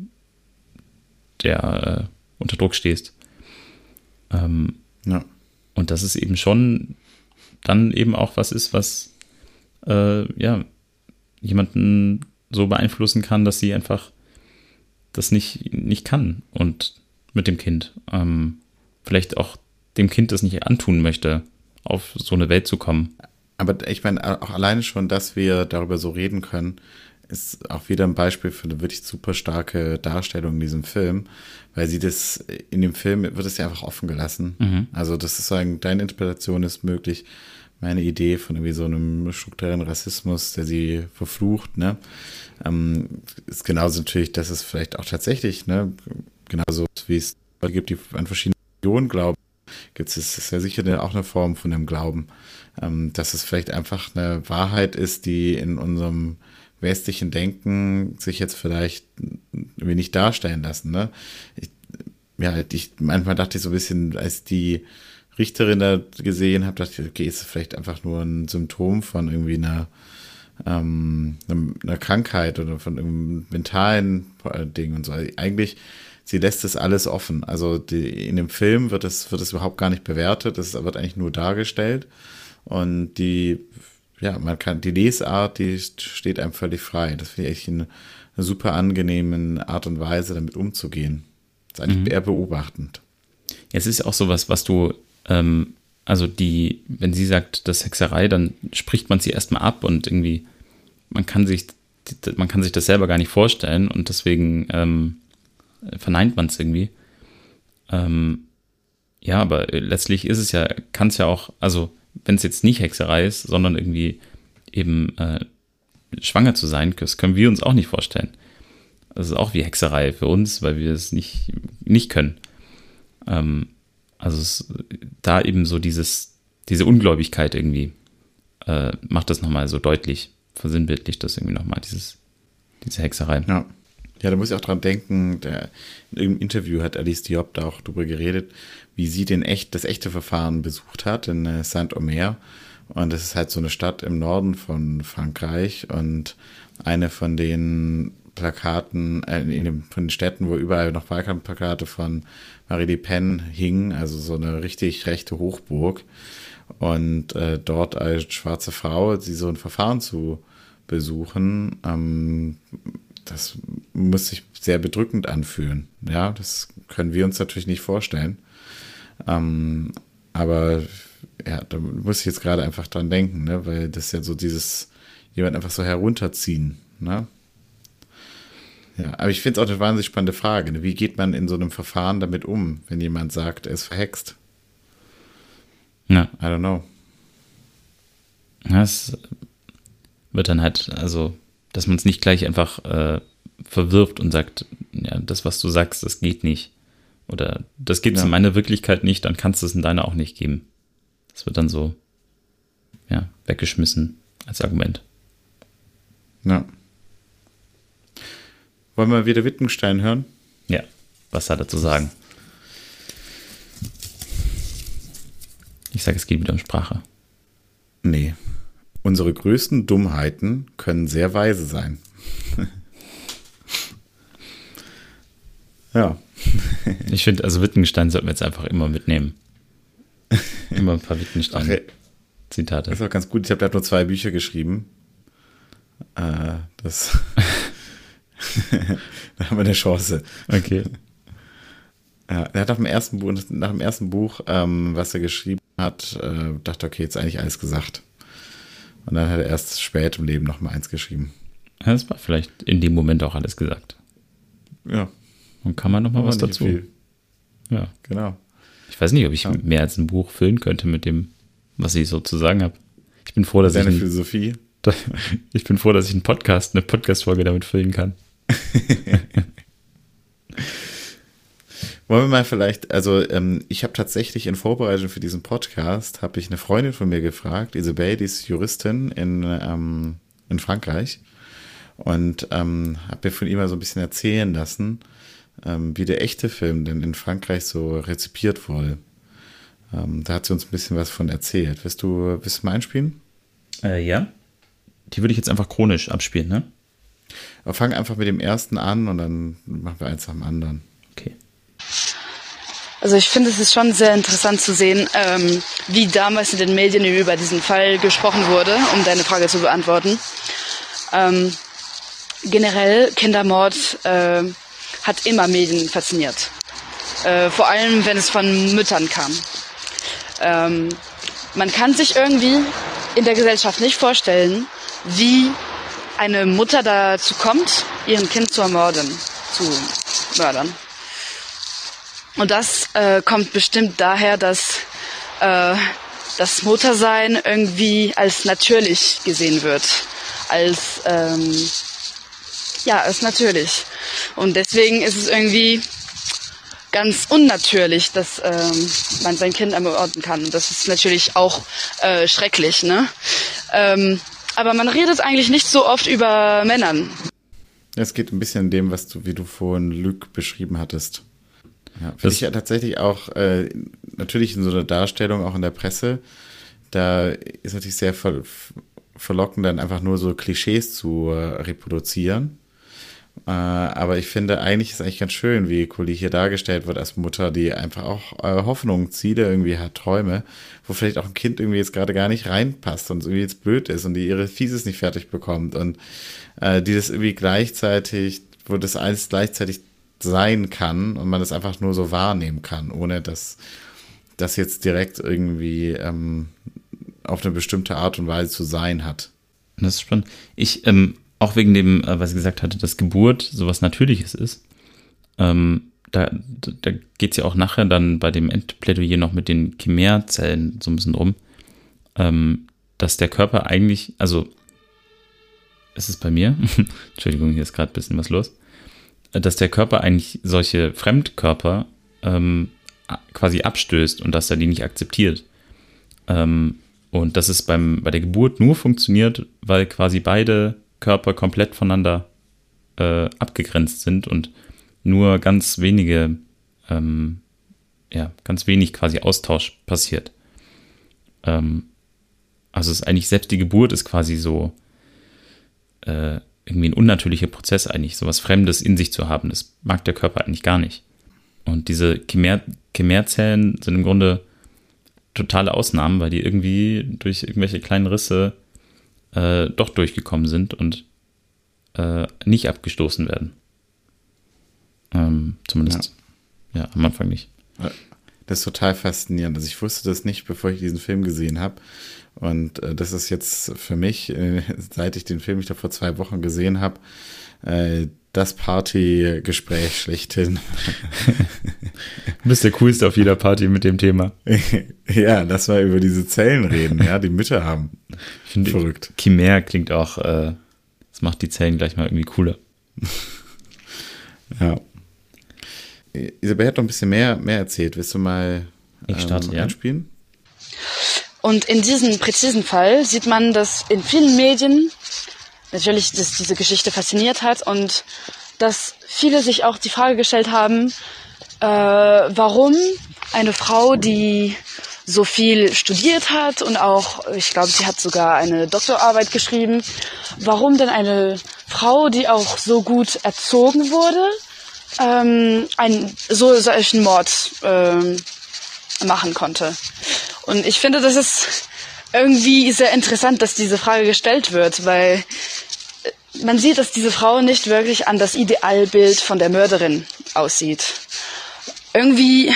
der äh, unter Druck stehst. Ähm, ja. Und das ist eben schon dann eben auch was ist, was äh, ja jemanden so beeinflussen kann, dass sie einfach das nicht, nicht kann und mit dem Kind. Ähm, vielleicht auch dem Kind das nicht antun möchte, auf so eine Welt zu kommen. Aber ich meine, auch alleine schon, dass wir darüber so reden können, ist auch wieder ein Beispiel für eine wirklich super starke Darstellung in diesem Film, weil sie das, in dem Film wird es ja einfach offen gelassen. Mhm. Also das ist sagen, deine Interpretation ist möglich, meine Idee von irgendwie so einem strukturellen Rassismus, der sie verflucht, ne, ähm, ist genauso natürlich, dass es vielleicht auch tatsächlich, ne, genauso wie es gibt, die an verschiedenen Regionen glauben, gibt es, ist ja sicher auch eine Form von dem Glauben, ähm, dass es vielleicht einfach eine Wahrheit ist, die in unserem westlichen Denken sich jetzt vielleicht nicht darstellen lassen. Ne? Ich, ja, ich, manchmal dachte ich so ein bisschen, als die Richterin da gesehen habe, dachte ich, okay, ist es vielleicht einfach nur ein Symptom von irgendwie einer, ähm, einer Krankheit oder von einem mentalen Ding und so. Eigentlich sie lässt das alles offen. Also die, in dem Film wird es wird es überhaupt gar nicht bewertet, es wird eigentlich nur dargestellt und die ja, man kann die Lesart, die steht einem völlig frei. Das finde ich echt eine, eine, super angenehme Art und Weise, damit umzugehen. Das ist eigentlich mhm. eher beobachtend. Jetzt ist auch sowas, was du ähm, also die, wenn sie sagt, das Hexerei, dann spricht man sie erstmal ab und irgendwie, man kann sich, man kann sich das selber gar nicht vorstellen und deswegen ähm, verneint man es irgendwie. Ähm, ja, aber letztlich ist es ja, kann es ja auch, also wenn es jetzt nicht Hexerei ist, sondern irgendwie eben äh, schwanger zu sein, das können wir uns auch nicht vorstellen. Das ist auch wie Hexerei für uns, weil wir es nicht, nicht können. Ähm, also es, da eben so dieses, diese Ungläubigkeit irgendwie äh, macht das nochmal so deutlich, versinnbildlicht das irgendwie nochmal, dieses, diese Hexerei. Ja. Ja, da muss ich auch dran denken, der, in irgendeinem Interview hat Alice Diop da auch drüber geredet, wie sie den echt, das echte Verfahren besucht hat in äh, Saint-Omer. Und das ist halt so eine Stadt im Norden von Frankreich und eine von den Plakaten, äh, in den, von den Städten, wo überall noch Wahlkampfplakate von Marie Le Pen hingen, also so eine richtig rechte Hochburg. Und äh, dort als schwarze Frau, sie so ein Verfahren zu besuchen, ähm, das muss sich sehr bedrückend anfühlen. Ja, das können wir uns natürlich nicht vorstellen. Ähm, aber ja, da muss ich jetzt gerade einfach dran denken, ne? weil das ja so dieses, jemand einfach so herunterziehen. Ne? Ja, aber ich finde es auch eine wahnsinnig spannende Frage. Ne? Wie geht man in so einem Verfahren damit um, wenn jemand sagt, er ist verhext? Ja. I don't know. Das wird dann halt, also dass man es nicht gleich einfach äh, verwirft und sagt, ja, das, was du sagst, das geht nicht. Oder das gibt es ja. in meiner Wirklichkeit nicht, dann kannst du es in deiner auch nicht geben. Das wird dann so, ja, weggeschmissen als Argument. Ja. Wollen wir wieder Wittgenstein hören? Ja, was hat er zu sagen? Ich sage, es geht wieder um Sprache. Nee. Unsere größten Dummheiten können sehr weise sein. ja. Ich finde, also Wittgenstein sollten wir jetzt einfach immer mitnehmen. Immer ein paar Wittgenstein-Zitate. Das ist auch ganz gut. Ich habe da nur zwei Bücher geschrieben. Äh, das. da haben wir eine Chance. Okay. Ja, er hat nach dem ersten Buch, nach dem ersten Buch, ähm, was er geschrieben hat, äh, dachte, okay, jetzt eigentlich alles gesagt. Und dann hat er erst spät im Leben noch mal eins geschrieben. Das war vielleicht in dem Moment auch alles gesagt. Ja. Und kann man noch mal Aber was dazu? viel. Ja. Genau. Ich weiß nicht, ob ich Ja. mehr als ein Buch füllen könnte mit dem, was ich so zu sagen habe. Ich bin froh, dass ich, Seine ein, Philosophie. ich bin froh, dass ich einen Podcast, eine Podcast-Folge damit füllen kann. Wollen wir mal vielleicht, also ähm, ich habe tatsächlich in Vorbereitung für diesen Podcast, habe ich eine Freundin von mir gefragt, Isabel, die ist Juristin in, ähm, in Frankreich und ähm, habe mir von ihr mal so ein bisschen erzählen lassen, ähm, wie der echte Film denn in Frankreich so rezipiert wurde. Ähm, da hat sie uns ein bisschen was von erzählt. Willst du, willst du mal einspielen? Äh, ja. Die würde ich jetzt einfach chronisch abspielen, ne? Aber fang einfach mit dem ersten an und dann machen wir eins nach dem anderen. Also ich finde, es ist schon sehr interessant zu sehen, ähm, wie damals in den Medien über diesen Fall gesprochen wurde, um deine Frage zu beantworten. Ähm, generell Kindermord äh, hat immer Medien fasziniert. Äh, vor allem, wenn es von Müttern kam. Ähm, man kann sich irgendwie in der Gesellschaft nicht vorstellen, wie eine Mutter dazu kommt, ihren Kind zu ermorden, zu mördern. Und das äh, kommt bestimmt daher, dass äh, das Muttersein irgendwie als natürlich gesehen wird. Als, ähm, ja, als natürlich. Und deswegen ist es irgendwie ganz unnatürlich, dass ähm, man sein Kind ermorden kann. Und das ist natürlich auch äh, schrecklich, ne? Ähm, aber man redet eigentlich nicht so oft über Männern. Es geht ein bisschen dem, was du, wie du vorhin Luc beschrieben hattest. Ja, finde ich ja tatsächlich auch, äh, natürlich in so einer Darstellung, auch in der Presse, da ist natürlich sehr ver verlockend, dann einfach nur so Klischees zu äh, reproduzieren. Äh, aber ich finde, eigentlich ist eigentlich ganz schön, wie Kuli hier dargestellt wird als Mutter, die einfach auch äh, Hoffnung, Ziele irgendwie hat, Träume, wo vielleicht auch ein Kind irgendwie jetzt gerade gar nicht reinpasst und irgendwie jetzt blöd ist und die ihre Fieses nicht fertig bekommt und äh, die das irgendwie gleichzeitig, wo das alles gleichzeitig sein kann und man das einfach nur so wahrnehmen kann, ohne dass das jetzt direkt irgendwie ähm, auf eine bestimmte Art und Weise zu sein hat. Das ist spannend. Ich, ähm, auch wegen dem, äh, was ich gesagt hatte, dass Geburt sowas Natürliches ist, ähm, da, da geht es ja auch nachher dann bei dem Endplädoyer noch mit den Chimärzellen so ein bisschen drum, ähm, dass der Körper eigentlich, also ist es bei mir? Entschuldigung, hier ist gerade ein bisschen was los. Dass der Körper eigentlich solche Fremdkörper ähm, quasi abstößt und dass er die nicht akzeptiert. Ähm, und dass es beim, bei der Geburt nur funktioniert, weil quasi beide Körper komplett voneinander äh, abgegrenzt sind und nur ganz wenige, ähm, ja, ganz wenig quasi Austausch passiert. Ähm, also es ist eigentlich, selbst die Geburt ist quasi so äh, irgendwie ein unnatürlicher Prozess eigentlich, sowas Fremdes in sich zu haben. Das mag der Körper eigentlich gar nicht. Und diese Chimär Chimärzellen sind im Grunde totale Ausnahmen, weil die irgendwie durch irgendwelche kleinen Risse äh, doch durchgekommen sind und äh, nicht abgestoßen werden. Ähm, zumindest ja. am Anfang nicht. Das ist total faszinierend. Also ich wusste das nicht, bevor ich diesen Film gesehen habe. Und äh, das ist jetzt für mich, äh, seit ich den Film, ich glaube, vor zwei Wochen gesehen habe, äh, das Partygespräch schlechthin. Du bist der Coolste auf jeder Party mit dem Thema. ja, lass mal über diese Zellen reden, ja, die Mütter haben. Ich finde, Verrückt. Chimär klingt auch, äh, das macht die Zellen gleich mal irgendwie cooler. Ja. Isabel hat noch ein bisschen mehr, mehr erzählt. Willst du mal Ich starte, ja. einspielen? Und in diesem präzisen Fall sieht man, dass in vielen Medien natürlich dass diese Geschichte fasziniert hat und dass viele sich auch die Frage gestellt haben, äh, warum eine Frau, die so viel studiert hat und auch, ich glaube, sie hat sogar eine Doktorarbeit geschrieben, warum denn eine Frau, die auch so gut erzogen wurde, ähm, einen so solchen Mord ähm, machen konnte. Und ich finde, das ist irgendwie sehr interessant, dass diese Frage gestellt wird, weil man sieht, dass diese Frau nicht wirklich an das Idealbild von der Mörderin aussieht. Irgendwie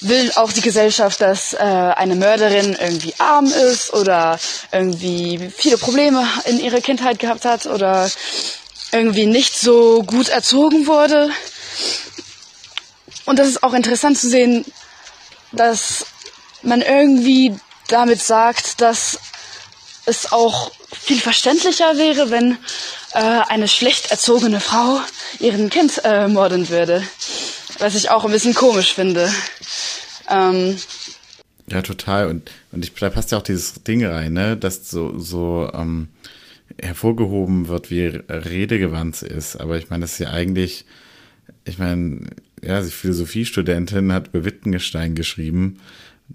will auch die Gesellschaft, dass äh, eine Mörderin irgendwie arm ist oder irgendwie viele Probleme in ihrer Kindheit gehabt hat oder irgendwie nicht so gut erzogen wurde. Und das ist auch interessant zu sehen, dass man irgendwie damit sagt, dass es auch viel verständlicher wäre, wenn äh, eine schlecht erzogene Frau ihren Kind äh, morden würde. Was ich auch ein bisschen komisch finde. Ähm, ja, total. Und, und ich, da passt ja auch dieses Ding rein, ne, dass so, so ähm, hervorgehoben wird, wie redegewandt sie ist. Aber ich meine, das ist ja eigentlich, ich meine, ja, sie Philosophiestudentin hat über Wittgenstein geschrieben.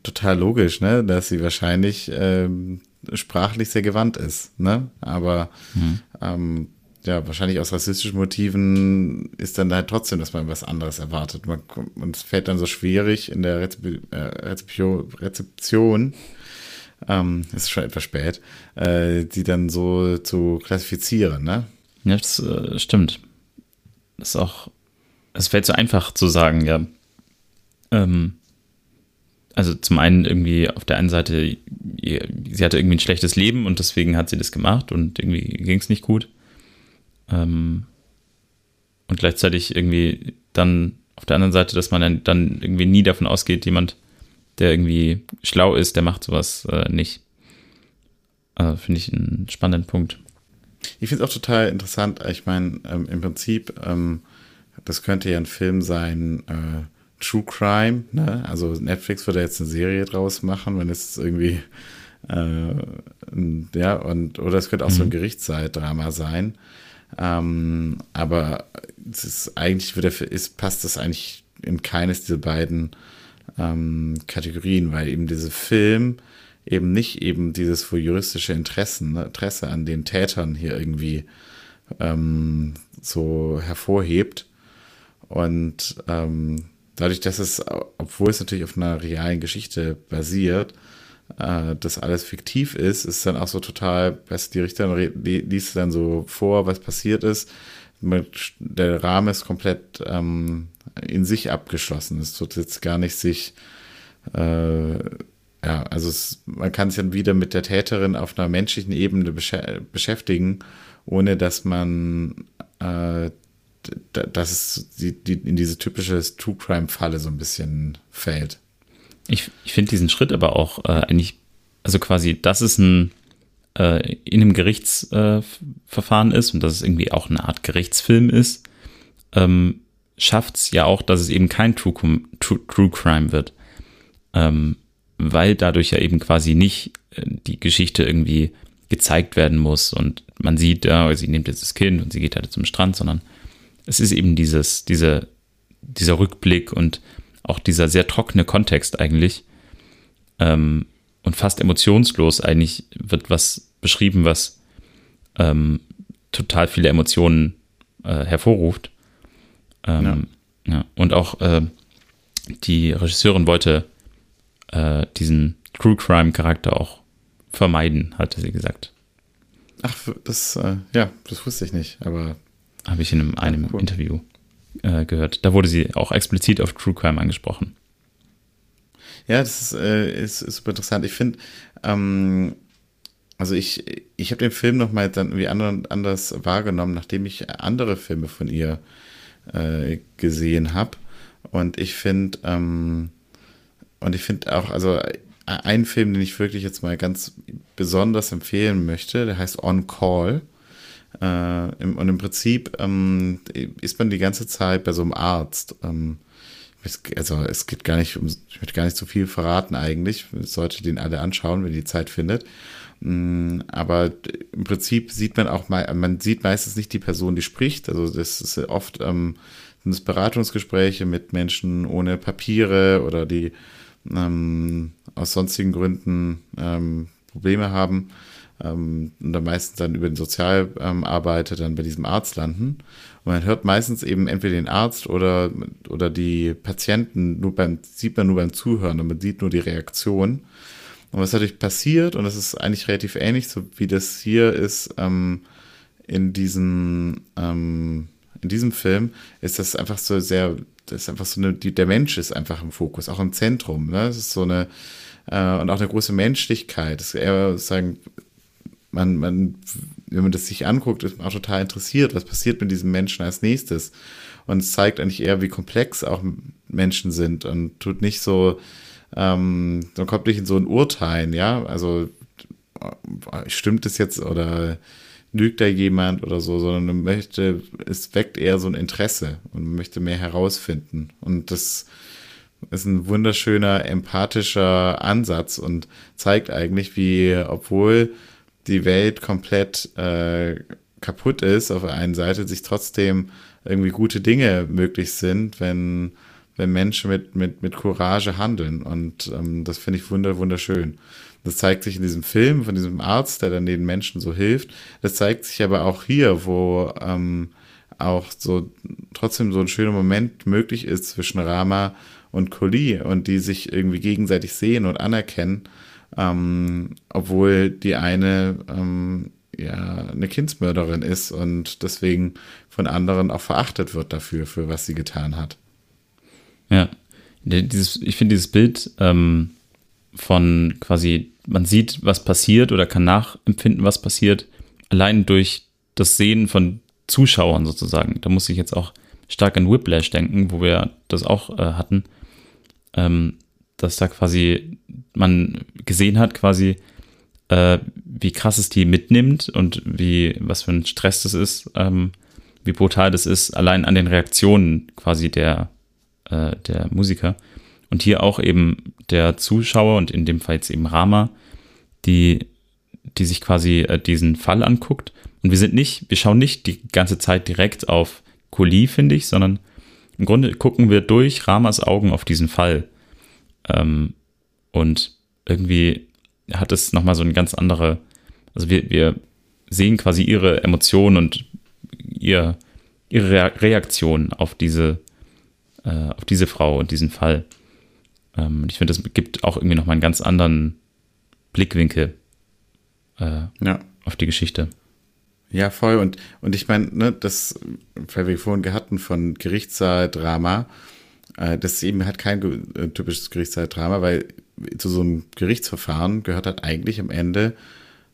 Total logisch, ne, dass sie wahrscheinlich ähm, sprachlich sehr gewandt ist, ne? Aber mhm. ähm, ja, wahrscheinlich aus rassistischen Motiven ist dann halt trotzdem, dass man was anderes erwartet. Man, und es fällt dann so schwierig in der Rezep äh, Rezeption, Rezeption ähm, ist schon etwas spät, äh, die dann so zu klassifizieren, ne? Ja, das äh, stimmt. Das ist auch, es fällt so einfach zu sagen, ja. Ähm, also zum einen irgendwie auf der einen Seite, sie hatte irgendwie ein schlechtes Leben und deswegen hat sie das gemacht und irgendwie ging es nicht gut. Ähm, und gleichzeitig irgendwie dann auf der anderen Seite, dass man dann, irgendwie nie davon ausgeht, jemand, der irgendwie schlau ist, der macht sowas äh, nicht. Also finde ich einen spannenden Punkt. Ich finde es auch total interessant. Ich meine, ähm, im Prinzip, ähm, das könnte ja ein Film sein, äh, True Crime, ne? Also Netflix würde jetzt eine Serie draus machen, wenn es irgendwie äh, ja, und oder es könnte auch mhm. so ein mhm. Gerichtszeitdrama sein. Ähm, aber es ist eigentlich wird der, ist, passt das eigentlich in keines dieser beiden ähm, Kategorien, weil eben dieser Film eben nicht eben dieses juristische Interessen, ne, Interesse an den Tätern hier irgendwie ähm, so hervorhebt. Und ähm, dadurch, dass es, obwohl es natürlich auf einer realen Geschichte basiert, äh, das alles fiktiv ist, ist dann auch so total, weißt, die Richterin liest dann so vor, was passiert ist. Der Rahmen ist komplett ähm, in sich abgeschlossen. Es tut jetzt gar nicht sich, äh, ja, also es, man kann sich dann wieder mit der Täterin auf einer menschlichen Ebene besch beschäftigen, ohne dass man äh, dass es die, die in diese typische True Crime-Falle so ein bisschen fällt. Ich, ich finde diesen Schritt aber auch äh, eigentlich, also quasi, dass es ein äh, in einem Gerichtsverfahren äh, ist und dass es irgendwie auch eine Art Gerichtsfilm ist, ähm, schafft es ja auch, dass es eben kein True, True, True Crime wird. Ähm, weil dadurch ja eben quasi nicht äh, die Geschichte irgendwie gezeigt werden muss und man sieht, ja, sie nimmt jetzt das Kind und sie geht halt zum Strand, sondern es ist eben dieses, diese, dieser Rückblick und auch dieser sehr trockene Kontext eigentlich. Ähm, und fast emotionslos eigentlich wird was beschrieben, was ähm, total viele Emotionen äh, hervorruft. Ähm, ja. ja. Und auch äh, die Regisseurin wollte äh, diesen True Crime Charakter auch vermeiden, hatte sie gesagt. Ach, das, äh, ja, das wusste ich nicht, aber habe ich in einem, einem cool. Interview äh, gehört. Da wurde sie auch explizit auf True Crime angesprochen. Ja, das ist, äh, ist, ist super interessant. Ich finde, ähm, also ich, ich habe den Film nochmal dann irgendwie anders wahrgenommen, nachdem ich andere Filme von ihr äh, gesehen habe. Und ich finde, ähm, und ich finde auch, also ein Film, den ich wirklich jetzt mal ganz besonders empfehlen möchte, der heißt On Call. Äh, im, und im Prinzip ähm, ist man die ganze Zeit bei so einem Arzt. Ähm, also es geht gar nicht um, ich möchte gar nicht so viel verraten eigentlich. Sollte den alle anschauen, wenn die Zeit findet. Mm, aber im Prinzip sieht man auch mal, man sieht meistens nicht die Person, die spricht. Also das ist oft ähm, sind es Beratungsgespräche mit Menschen ohne Papiere oder die ähm, aus sonstigen Gründen ähm, Probleme haben ähm, und dann meistens dann über den Sozialarbeiter dann bei diesem Arzt landen. Und man hört meistens eben entweder den Arzt oder, oder die Patienten nur beim, sieht man nur beim Zuhören und man sieht nur die Reaktion. Und was natürlich passiert, und das ist eigentlich relativ ähnlich, so wie das hier ist, ähm, in diesem, ähm, in diesem Film, ist das einfach so sehr, das ist einfach so eine, die, der Mensch ist einfach im Fokus, auch im Zentrum. Ne? Das ist so eine, äh, und auch eine große Menschlichkeit. Das ist eher sagen, man, man, wenn man das sich anguckt, ist man auch total interessiert, was passiert mit diesem Menschen als nächstes. Und es zeigt eigentlich eher, wie komplex auch Menschen sind und tut nicht so, ähm, man kommt nicht in so ein Urteilen, ja, also stimmt es jetzt oder lügt da jemand oder so, sondern man möchte, es weckt eher so ein Interesse und man möchte mehr herausfinden. Und das ist ein wunderschöner, empathischer Ansatz und zeigt eigentlich, wie, obwohl die Welt komplett äh, kaputt ist auf der einen Seite, sich trotzdem irgendwie gute Dinge möglich sind, wenn wenn Menschen mit, mit, mit Courage handeln. Und ähm, das finde ich wunder, wunderschön. Das zeigt sich in diesem Film von diesem Arzt, der dann den Menschen so hilft. Das zeigt sich aber auch hier, wo ähm, auch so trotzdem so ein schöner Moment möglich ist zwischen Rama und Koli und die sich irgendwie gegenseitig sehen und anerkennen, ähm, obwohl die eine ähm, ja eine Kindsmörderin ist und deswegen von anderen auch verachtet wird dafür, für was sie getan hat. Ja, dieses, ich finde dieses Bild ähm, von quasi, man sieht, was passiert oder kann nachempfinden, was passiert, allein durch das Sehen von Zuschauern sozusagen. Da muss ich jetzt auch stark an Whiplash denken, wo wir das auch äh, hatten, ähm, dass da quasi man gesehen hat, quasi, äh, wie krass es die mitnimmt und wie, was für ein Stress das ist, ähm, wie brutal das ist, allein an den Reaktionen quasi der äh, der Musiker. Und hier auch eben der Zuschauer und in dem Fall jetzt eben Rama, die, die sich quasi äh, diesen Fall anguckt. Und wir sind nicht, wir schauen nicht die ganze Zeit direkt auf Koli, finde ich, sondern im Grunde gucken wir durch Ramas Augen auf diesen Fall. Ähm, und irgendwie hat es nochmal so eine ganz andere, also wir, wir sehen quasi ihre Emotionen und ihr, ihre Reaktion auf diese äh, auf diese Frau und diesen Fall. Ähm, ich finde, das gibt auch irgendwie nochmal einen ganz anderen Blickwinkel äh, ja. auf die Geschichte. Ja, voll. Und, und ich meine, ne, das, weil wir vorhin hatten von Gerichtssaal-Drama, äh, das ist eben halt kein äh, typisches Gerichtssaal-Drama, weil zu so einem Gerichtsverfahren gehört halt eigentlich am Ende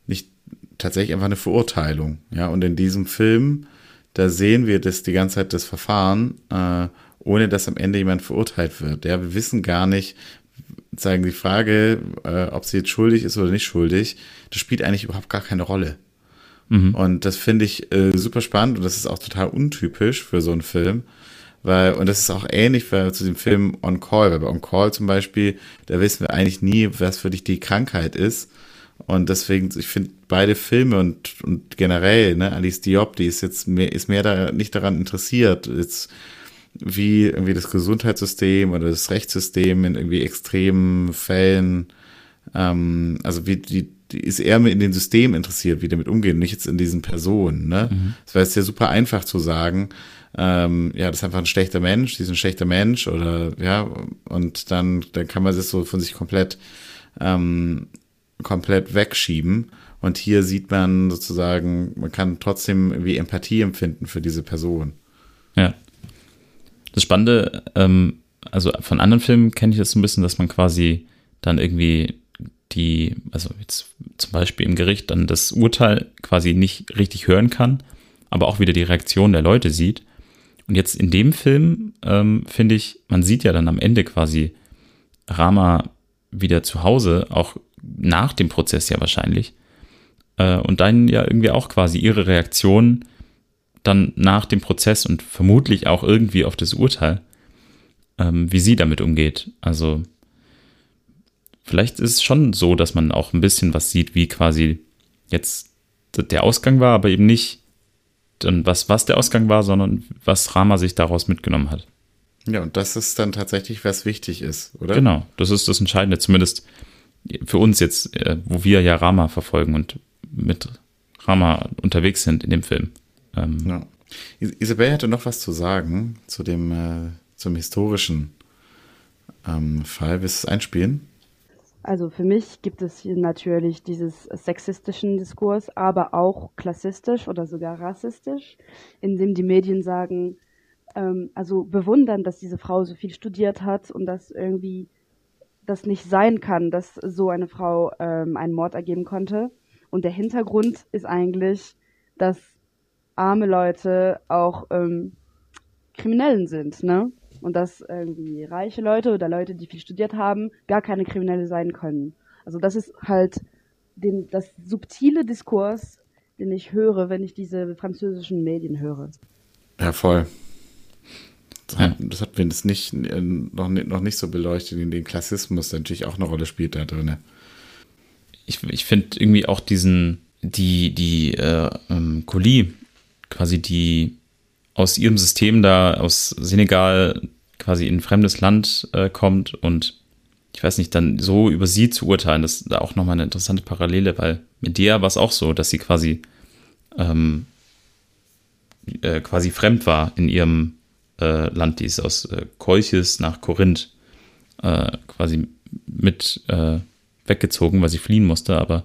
nicht tatsächlich einfach eine Verurteilung. Ja, und in diesem Film, da sehen wir das die ganze Zeit das Verfahren äh, ohne dass am Ende jemand verurteilt wird. Ja, wir wissen gar nicht, sagen die Frage, äh, ob sie jetzt schuldig ist oder nicht schuldig, das spielt eigentlich überhaupt gar keine Rolle. Mhm. Und das finde ich äh, super spannend und das ist auch total untypisch für so einen Film. Weil, und das ist auch ähnlich für, zu dem Film On Call, weil bei On Call zum Beispiel, da wissen wir eigentlich nie, was für dich die Krankheit ist. Und deswegen, ich finde beide Filme und, und generell, ne, Alice Diop, die ist jetzt mehr, ist mehr da, nicht daran interessiert, jetzt wie irgendwie das Gesundheitssystem oder das Rechtssystem in irgendwie extremen Fällen, ähm, also wie die, die ist eher in den Systemen interessiert, wie damit umgehen, nicht jetzt in diesen Personen. Ne? Mhm. Das wäre jetzt ja super einfach zu sagen, ähm, ja, das ist einfach ein schlechter Mensch, die ist ein schlechter Mensch oder ja, und dann, dann kann man das so von sich komplett, ähm, komplett wegschieben. Und hier sieht man sozusagen, man kann trotzdem irgendwie Empathie empfinden für diese Person. Ja. Das Spannende, ähm, also von anderen Filmen kenne ich das so ein bisschen, dass man quasi dann irgendwie die, also jetzt zum Beispiel im Gericht dann das Urteil quasi nicht richtig hören kann, aber auch wieder die Reaktion der Leute sieht. Und jetzt in dem Film ähm, finde ich, man sieht ja dann am Ende quasi Rama wieder zu Hause, auch nach dem Prozess ja wahrscheinlich. Äh, und dann ja irgendwie auch quasi ihre Reaktion dann nach dem Prozess und vermutlich auch irgendwie auf das Urteil. ähm, wie sie damit umgeht. Also vielleicht ist es schon so, dass man auch ein bisschen was sieht, wie quasi jetzt der Ausgang war, aber eben nicht dann was, was der Ausgang war, sondern was Rama sich daraus mitgenommen hat. Ja, und das ist dann tatsächlich, was wichtig ist, oder? Genau, das ist das Entscheidende, zumindest für uns jetzt, äh, wo wir ja Rama verfolgen und mit Rama unterwegs sind in dem Film. Ähm, ja. Isabel hatte noch was zu sagen zu dem, äh, zum historischen ähm, Fall. Willst du es einspielen? Also für mich gibt es hier natürlich dieses sexistischen Diskurs, aber auch klassistisch oder sogar rassistisch, in dem die Medien sagen, ähm, also bewundern, dass diese Frau so viel studiert hat und dass irgendwie das nicht sein kann, dass so eine Frau ähm, einen Mord ergeben konnte. Und der Hintergrund ist eigentlich, dass arme Leute auch ähm, Kriminellen sind, ne? Und dass irgendwie reiche Leute oder Leute, die viel studiert haben, gar keine Kriminelle sein können. Also das ist halt den, das subtile Diskurs, den ich höre, wenn ich diese französischen Medien höre. Ja, voll. Das, hat, das hat wir jetzt nicht, äh, noch, noch nicht so beleuchtet, in den Klassismus der natürlich auch eine Rolle spielt da drin. Ich, ich finde irgendwie auch diesen, die, die äh, ähm, Colie, quasi die aus ihrem System da aus Senegal quasi in ein fremdes Land äh, kommt und ich weiß nicht, dann so über sie zu urteilen, das ist da auch nochmal eine interessante Parallele, weil mit der war es auch so, dass sie quasi ähm, äh, quasi fremd war in ihrem äh, Land, die ist aus äh, Kolchis nach Korinth äh, quasi mit äh, weggezogen, weil sie fliehen musste, aber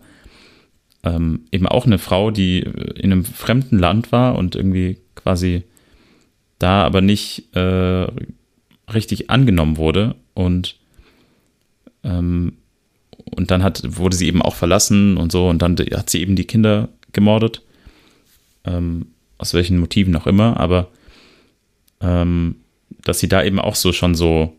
ähm, eben auch eine Frau, die in einem fremden Land war und irgendwie quasi da aber nicht äh, richtig angenommen wurde und ähm, und dann hat, wurde sie eben auch verlassen und so und dann hat sie eben die Kinder gemordet. Ähm, aus welchen Motiven auch immer, aber ähm, dass sie da eben auch so schon so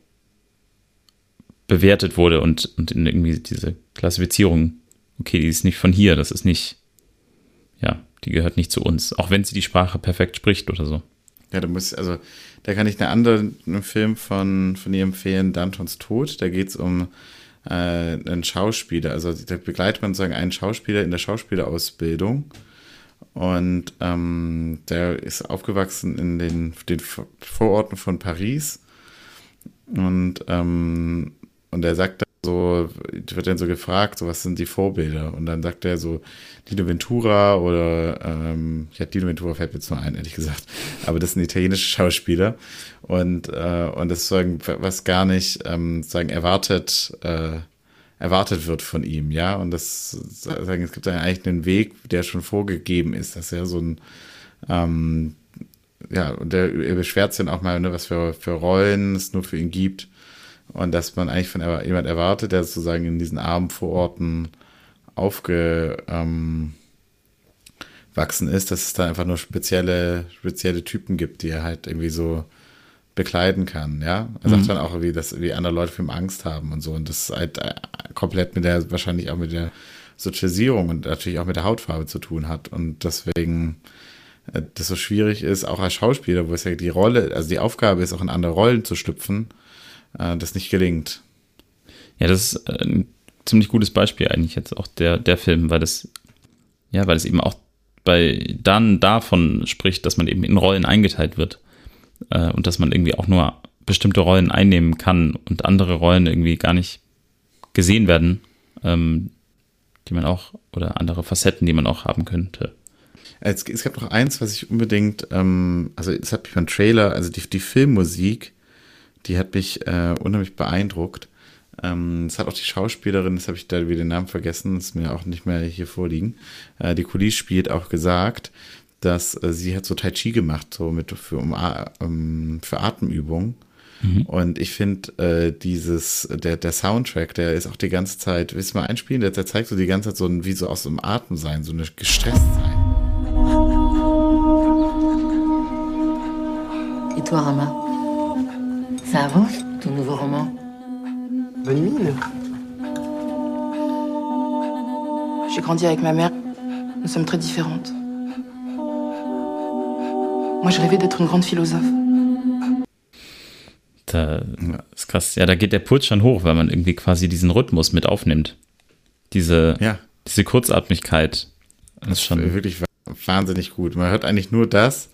bewertet wurde und, und in irgendwie diese Klassifizierung, okay, die ist nicht von hier, das ist nicht, ja, die gehört nicht zu uns, auch wenn sie die Sprache perfekt spricht oder so. Ja, du musst, also, da kann ich einen Film von, von ihr empfehlen, Dantons Tod. Da geht es um äh, einen Schauspieler. Also da begleitet man sozusagen einen Schauspieler in der Schauspielerausbildung. Und ähm, der ist aufgewachsen in den, den Vororten von Paris. Und, ähm, und er sagt so, wird dann so gefragt, so was sind die Vorbilder? Und dann sagt er so, Dino Ventura oder, ähm, ja, Dino Ventura fällt mir jetzt nur ein, ehrlich gesagt. Aber das sind italienische Schauspieler. Und, äh, und das ist sagen, was gar nicht, ähm, sagen, erwartet, äh, erwartet wird von ihm, ja. Und das sagen, es gibt einen Weg, der schon vorgegeben ist, dass er so ein, ähm, ja, und der er beschwert sich dann auch mal, ne, was für, für Rollen es nur für ihn gibt und dass man eigentlich von jemand erwartet, der sozusagen in diesen armen Vororten aufgewachsen ähm, ist, dass es da einfach nur spezielle, spezielle Typen gibt, die er halt irgendwie so bekleiden kann, ja. Er sagt mhm. dann auch irgendwie, dass wie andere Leute für ihn Angst haben und so. Und das ist halt äh, komplett mit der, wahrscheinlich auch mit der Sozialisierung und natürlich auch mit der Hautfarbe zu tun hat. Und deswegen äh, das so schwierig ist, auch als Schauspieler, wo es ja die Rolle, also die Aufgabe ist, auch in andere Rollen zu schlüpfen äh, das nicht gelingt. Ja, das ist ein ziemlich gutes Beispiel eigentlich jetzt auch der, der Film, weil das, ja, weil es eben auch bei dann davon spricht, dass man eben in Rollen eingeteilt wird äh, und dass man irgendwie auch nur bestimmte Rollen einnehmen kann und andere Rollen irgendwie gar nicht gesehen werden, ähm, die man auch, oder andere Facetten, die man auch haben könnte. Es, es gab noch eins, was ich unbedingt, ähm, also es hat mich beim Trailer, also die, die Filmmusik, die hat mich äh, unheimlich beeindruckt. Ähm, es hat auch die Schauspielerin, das habe ich da wieder den Namen vergessen, ist mir auch nicht mehr hier vorliegen. Äh, die Coulisse spielt auch gesagt, dass äh, sie hat so Tai Chi gemacht, so mit für, um, um, für Atemübungen. Mhm. Und ich finde, äh, dieses, der, der Soundtrack, der ist auch die ganze Zeit, willst du mal einspielen? Der, der zeigt so die ganze Zeit so ein, wie so aus dem Atem sein, so eine gestresst sein. Et toi, Rama? Ça avance, ton nouveau roman Bonne mine. J'ai grandi avec ma mère. Nous sommes très différentes. Moi, je rêvais d'être une grande philosophe. Da ist krass. Ja, da geht der Puls schon hoch, weil man irgendwie quasi diesen Rhythmus mit aufnimmt. Diese, Ja, diese Kurzatmigkeit. Das ist schon. wirklich wahnsinnig gut. Man hört eigentlich nur das,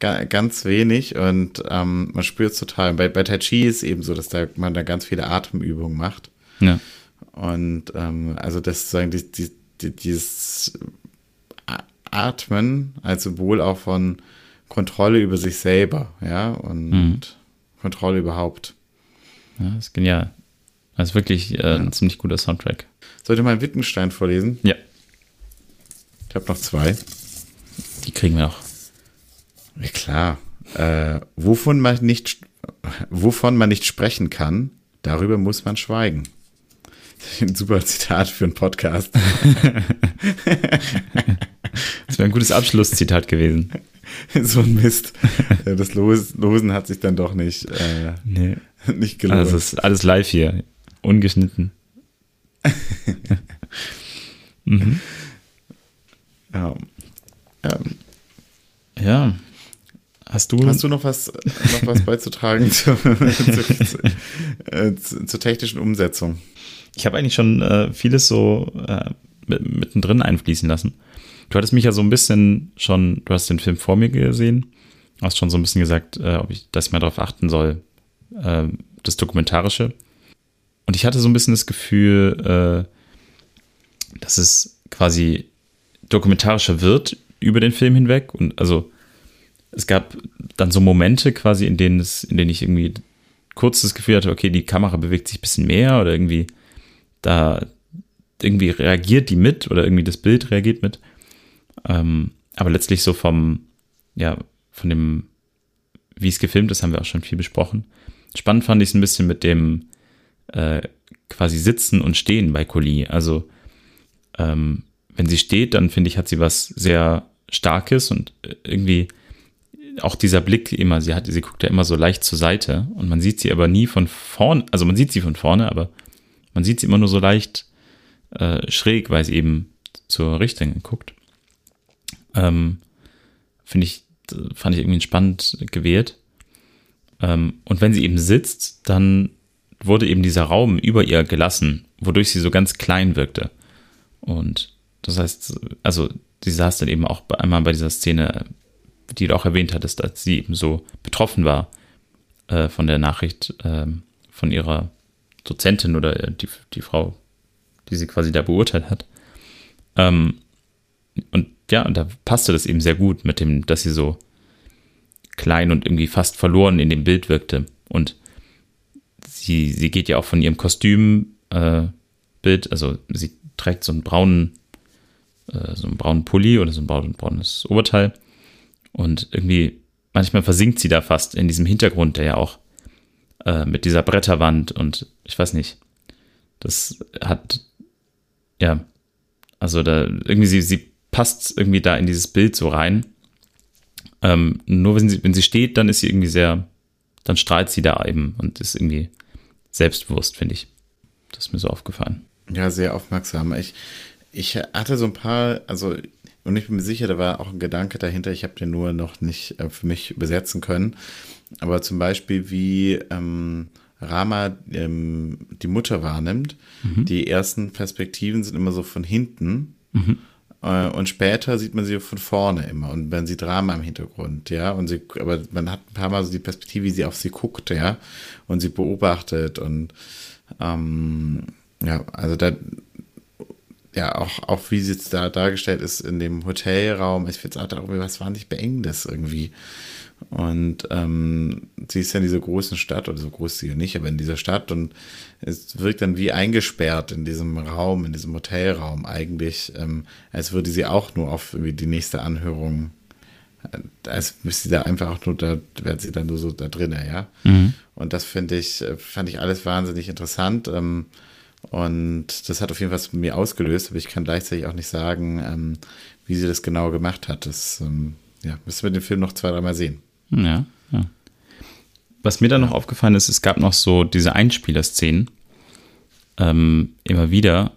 ganz wenig und ähm, man spürt es total. Bei, bei Tai Chi ist eben so, dass da, man da ganz viele Atemübungen macht. Ja. Und ähm, also das sozusagen die, die, die, dieses Atmen als Symbol auch von Kontrolle über sich selber, ja, und Mhm. Kontrolle überhaupt. ja, ist genial. Das ist wirklich äh, ein ziemlich guter Soundtrack. Sollte mal Wittgenstein vorlesen? Ja, Ich habe noch zwei. die kriegen wir noch. Klar. Äh, wovon man nicht, wovon man nicht sprechen kann, darüber muss man schweigen. Ein super Zitat für einen Podcast. Das wäre ein gutes Abschlusszitat gewesen. so ein Mist. Äh, Das Los, Losen hat sich dann doch nicht, äh, Nee. nicht gelohnt. Also es ist alles live hier. Ungeschnitten. ja. Ähm, Ja. Hast du. hast du noch was, noch was beizutragen zur, zur, äh, zur, technischen Umsetzung? Ich habe eigentlich schon äh, vieles so äh, mit- mittendrin einfließen lassen. Du hattest mich ja so ein bisschen schon, du hast den Film vor mir gesehen, hast schon so ein bisschen gesagt, äh, ob ich, dass ich mal darauf achten soll, äh, das Dokumentarische. Und ich hatte so ein bisschen das Gefühl, äh, dass es quasi dokumentarischer wird über den Film hinweg. Und also es gab dann so Momente quasi, in denen es, in denen ich irgendwie kurz das Gefühl hatte, okay, die Kamera bewegt sich ein bisschen mehr oder irgendwie da irgendwie reagiert die mit oder irgendwie das Bild reagiert mit. Ähm, aber letztlich so vom, ja, von dem, wie es gefilmt ist, haben wir auch schon viel besprochen. Spannend fand ich es ein bisschen mit dem äh, quasi Sitzen und Stehen bei Collie. Also ähm, wenn sie steht, dann finde ich, hat sie was sehr Starkes und äh, irgendwie auch dieser Blick immer, sie hat, sie guckt ja immer so leicht zur Seite und man sieht sie aber nie von vorne, also man sieht sie von vorne, aber man sieht sie immer nur so leicht äh, schräg, weil sie eben zur Richtung guckt. Ähm, Finde ich, fand ich irgendwie spannend gewählt. Ähm, und wenn sie eben sitzt, dann wurde eben dieser Raum über ihr gelassen, wodurch sie so ganz klein wirkte. Und das heißt, also sie saß dann eben auch einmal bei dieser Szene, die du auch erwähnt hattest, als sie eben so betroffen war äh, von der Nachricht ähm, von ihrer Dozentin oder äh, die, die Frau, die sie quasi da beurteilt hat. Ähm, und ja, und da passte das eben sehr gut mit dem, dass sie so klein und irgendwie fast verloren in dem Bild wirkte. Und sie, sie geht ja auch von ihrem Kostümbild, äh, also sie trägt so einen braunen, äh, so einen braunen Pulli oder so ein braun- braunes Oberteil. Und irgendwie, manchmal versinkt sie da fast in diesem Hintergrund, der ja auch äh, mit dieser Bretterwand und ich weiß nicht, das hat, ja, also da irgendwie, sie, sie passt irgendwie da in dieses Bild so rein. Ähm, nur wenn sie, wenn sie steht, dann ist sie irgendwie sehr, dann strahlt sie da eben und ist irgendwie selbstbewusst, finde ich. Das ist mir so aufgefallen. Ja, sehr aufmerksam. Ich, ich hatte so ein paar, also, und ich bin mir sicher, da war auch ein Gedanke dahinter, ich habe den nur noch nicht äh, für mich übersetzen können. Aber zum Beispiel, wie ähm, Rama ähm, die Mutter wahrnimmt. Die ersten Perspektiven sind immer so von hinten. Äh, Und später sieht man sie von vorne immer und man sieht Rama im Hintergrund, ja. Und sie, aber man hat ein paar Mal so die Perspektive, wie sie auf sie guckt, ja, und sie beobachtet und ähm, ja, also da, ja, auch, auch wie sie jetzt da dargestellt ist in dem Hotelraum, ich finde es auch darüber, was wahnsinnig beengendes irgendwie. Und ähm, sie ist ja in dieser großen Stadt, oder so groß ist sie ja nicht, aber in dieser Stadt und es wirkt dann wie eingesperrt in diesem Raum, in diesem Hotelraum eigentlich, ähm, als würde sie auch nur auf irgendwie die nächste Anhörung, äh, als müsste sie da einfach auch nur, da wäre sie dann nur so da drinnen, ja. Und das finde ich, äh, fand ich alles wahnsinnig interessant. Ähm, und das hat auf jeden Fall was mit mir ausgelöst, aber ich kann gleichzeitig auch nicht sagen, ähm, wie sie das genau gemacht hat. Das ähm, ja, müssen wir den Film noch zwei, dreimal sehen. Ja, ja. Was mir dann noch aufgefallen ist, es gab noch so diese Einspieler-Szenen, ähm, immer wieder,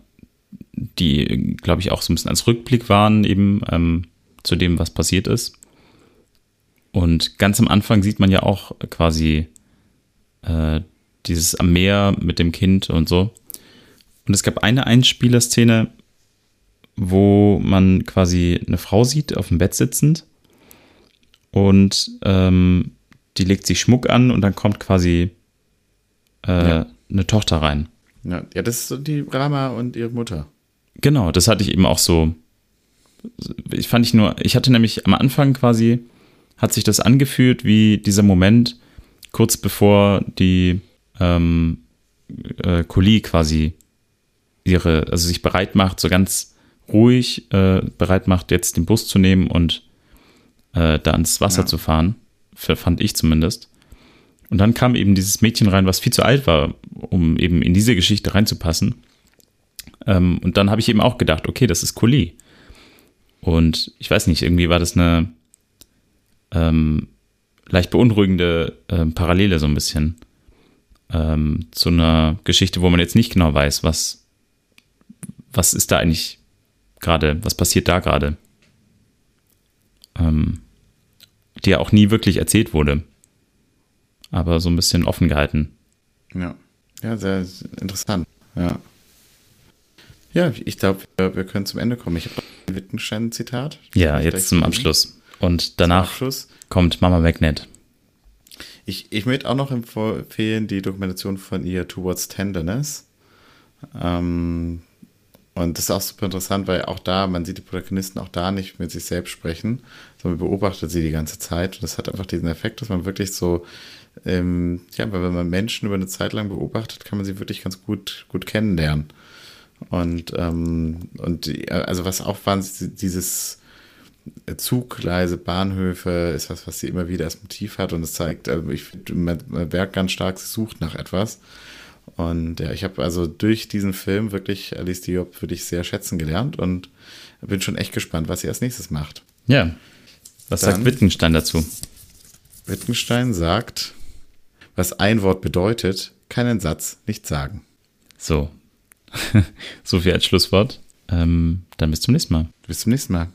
die, glaube ich, auch so ein bisschen als Rückblick waren, eben ähm, zu dem, was passiert ist. Und ganz am Anfang sieht man ja auch quasi äh, dieses am Meer mit dem Kind und so. Und es gab eine Einspielerszene, wo man quasi eine Frau sieht, auf dem Bett sitzend. Und ähm, die legt sich Schmuck an und dann kommt quasi äh, ja. eine Tochter rein. Ja, ja, das ist die Rama und ihre Mutter. Genau, das hatte ich eben auch so. Ich fand ich nur, ich hatte nämlich am Anfang quasi, hat sich das angefühlt wie dieser Moment, kurz bevor die ähm, äh, Kuli quasi ihre, also sich bereit macht, so ganz ruhig äh, bereit macht, jetzt den Bus zu nehmen und äh, da ans Wasser ja. zu fahren. Fand ich zumindest. Und dann kam eben dieses Mädchen rein, was viel zu alt war, um eben in diese Geschichte reinzupassen. Ähm, und dann habe ich eben auch gedacht, okay, das ist Kuli. Und ich weiß nicht, irgendwie war das eine ähm, leicht beunruhigende äh, Parallele so ein bisschen ähm, zu einer Geschichte, wo man jetzt nicht genau weiß, was, was ist da eigentlich gerade, was passiert da gerade. Ähm, die ja auch nie wirklich erzählt wurde. Aber so ein bisschen offen gehalten. Ja, ja, sehr interessant. Ja. Ja, ich glaube, wir, können zum Ende kommen. Ich habe ein Wittgenstein-Zitat. Ja, jetzt zum Abschluss. Und danach Abschluss. kommt Mama Magnet. Ich, ich möchte auch noch empfehlen die Dokumentation von ihr Towards Tenderness. Ähm, und das ist auch super interessant, weil auch da, man sieht die Protagonisten auch da nicht mit sich selbst sprechen, sondern beobachtet sie die ganze Zeit. Und das hat einfach diesen Effekt, dass man wirklich so, ähm, ja, weil wenn man Menschen über eine Zeit lang beobachtet, kann man sie wirklich ganz gut, gut kennenlernen. Und, ähm, und die, also was auch wahnsinnig, dieses Zuggleise, Bahnhöfe ist was, was sie immer wieder als Motiv hat und es zeigt, also ich man merkt ganz stark, sie sucht nach etwas. Und ja, ich habe also durch diesen Film wirklich Alice Diop wirklich sehr schätzen gelernt und bin schon echt gespannt, was sie als nächstes macht. Ja. Was Dann, sagt Wittgenstein dazu? Wittgenstein sagt, was ein Wort bedeutet, keinen Satz nicht sagen. So. so viel als Schlusswort. Ähm, dann bis zum nächsten Mal. Bis zum nächsten Mal.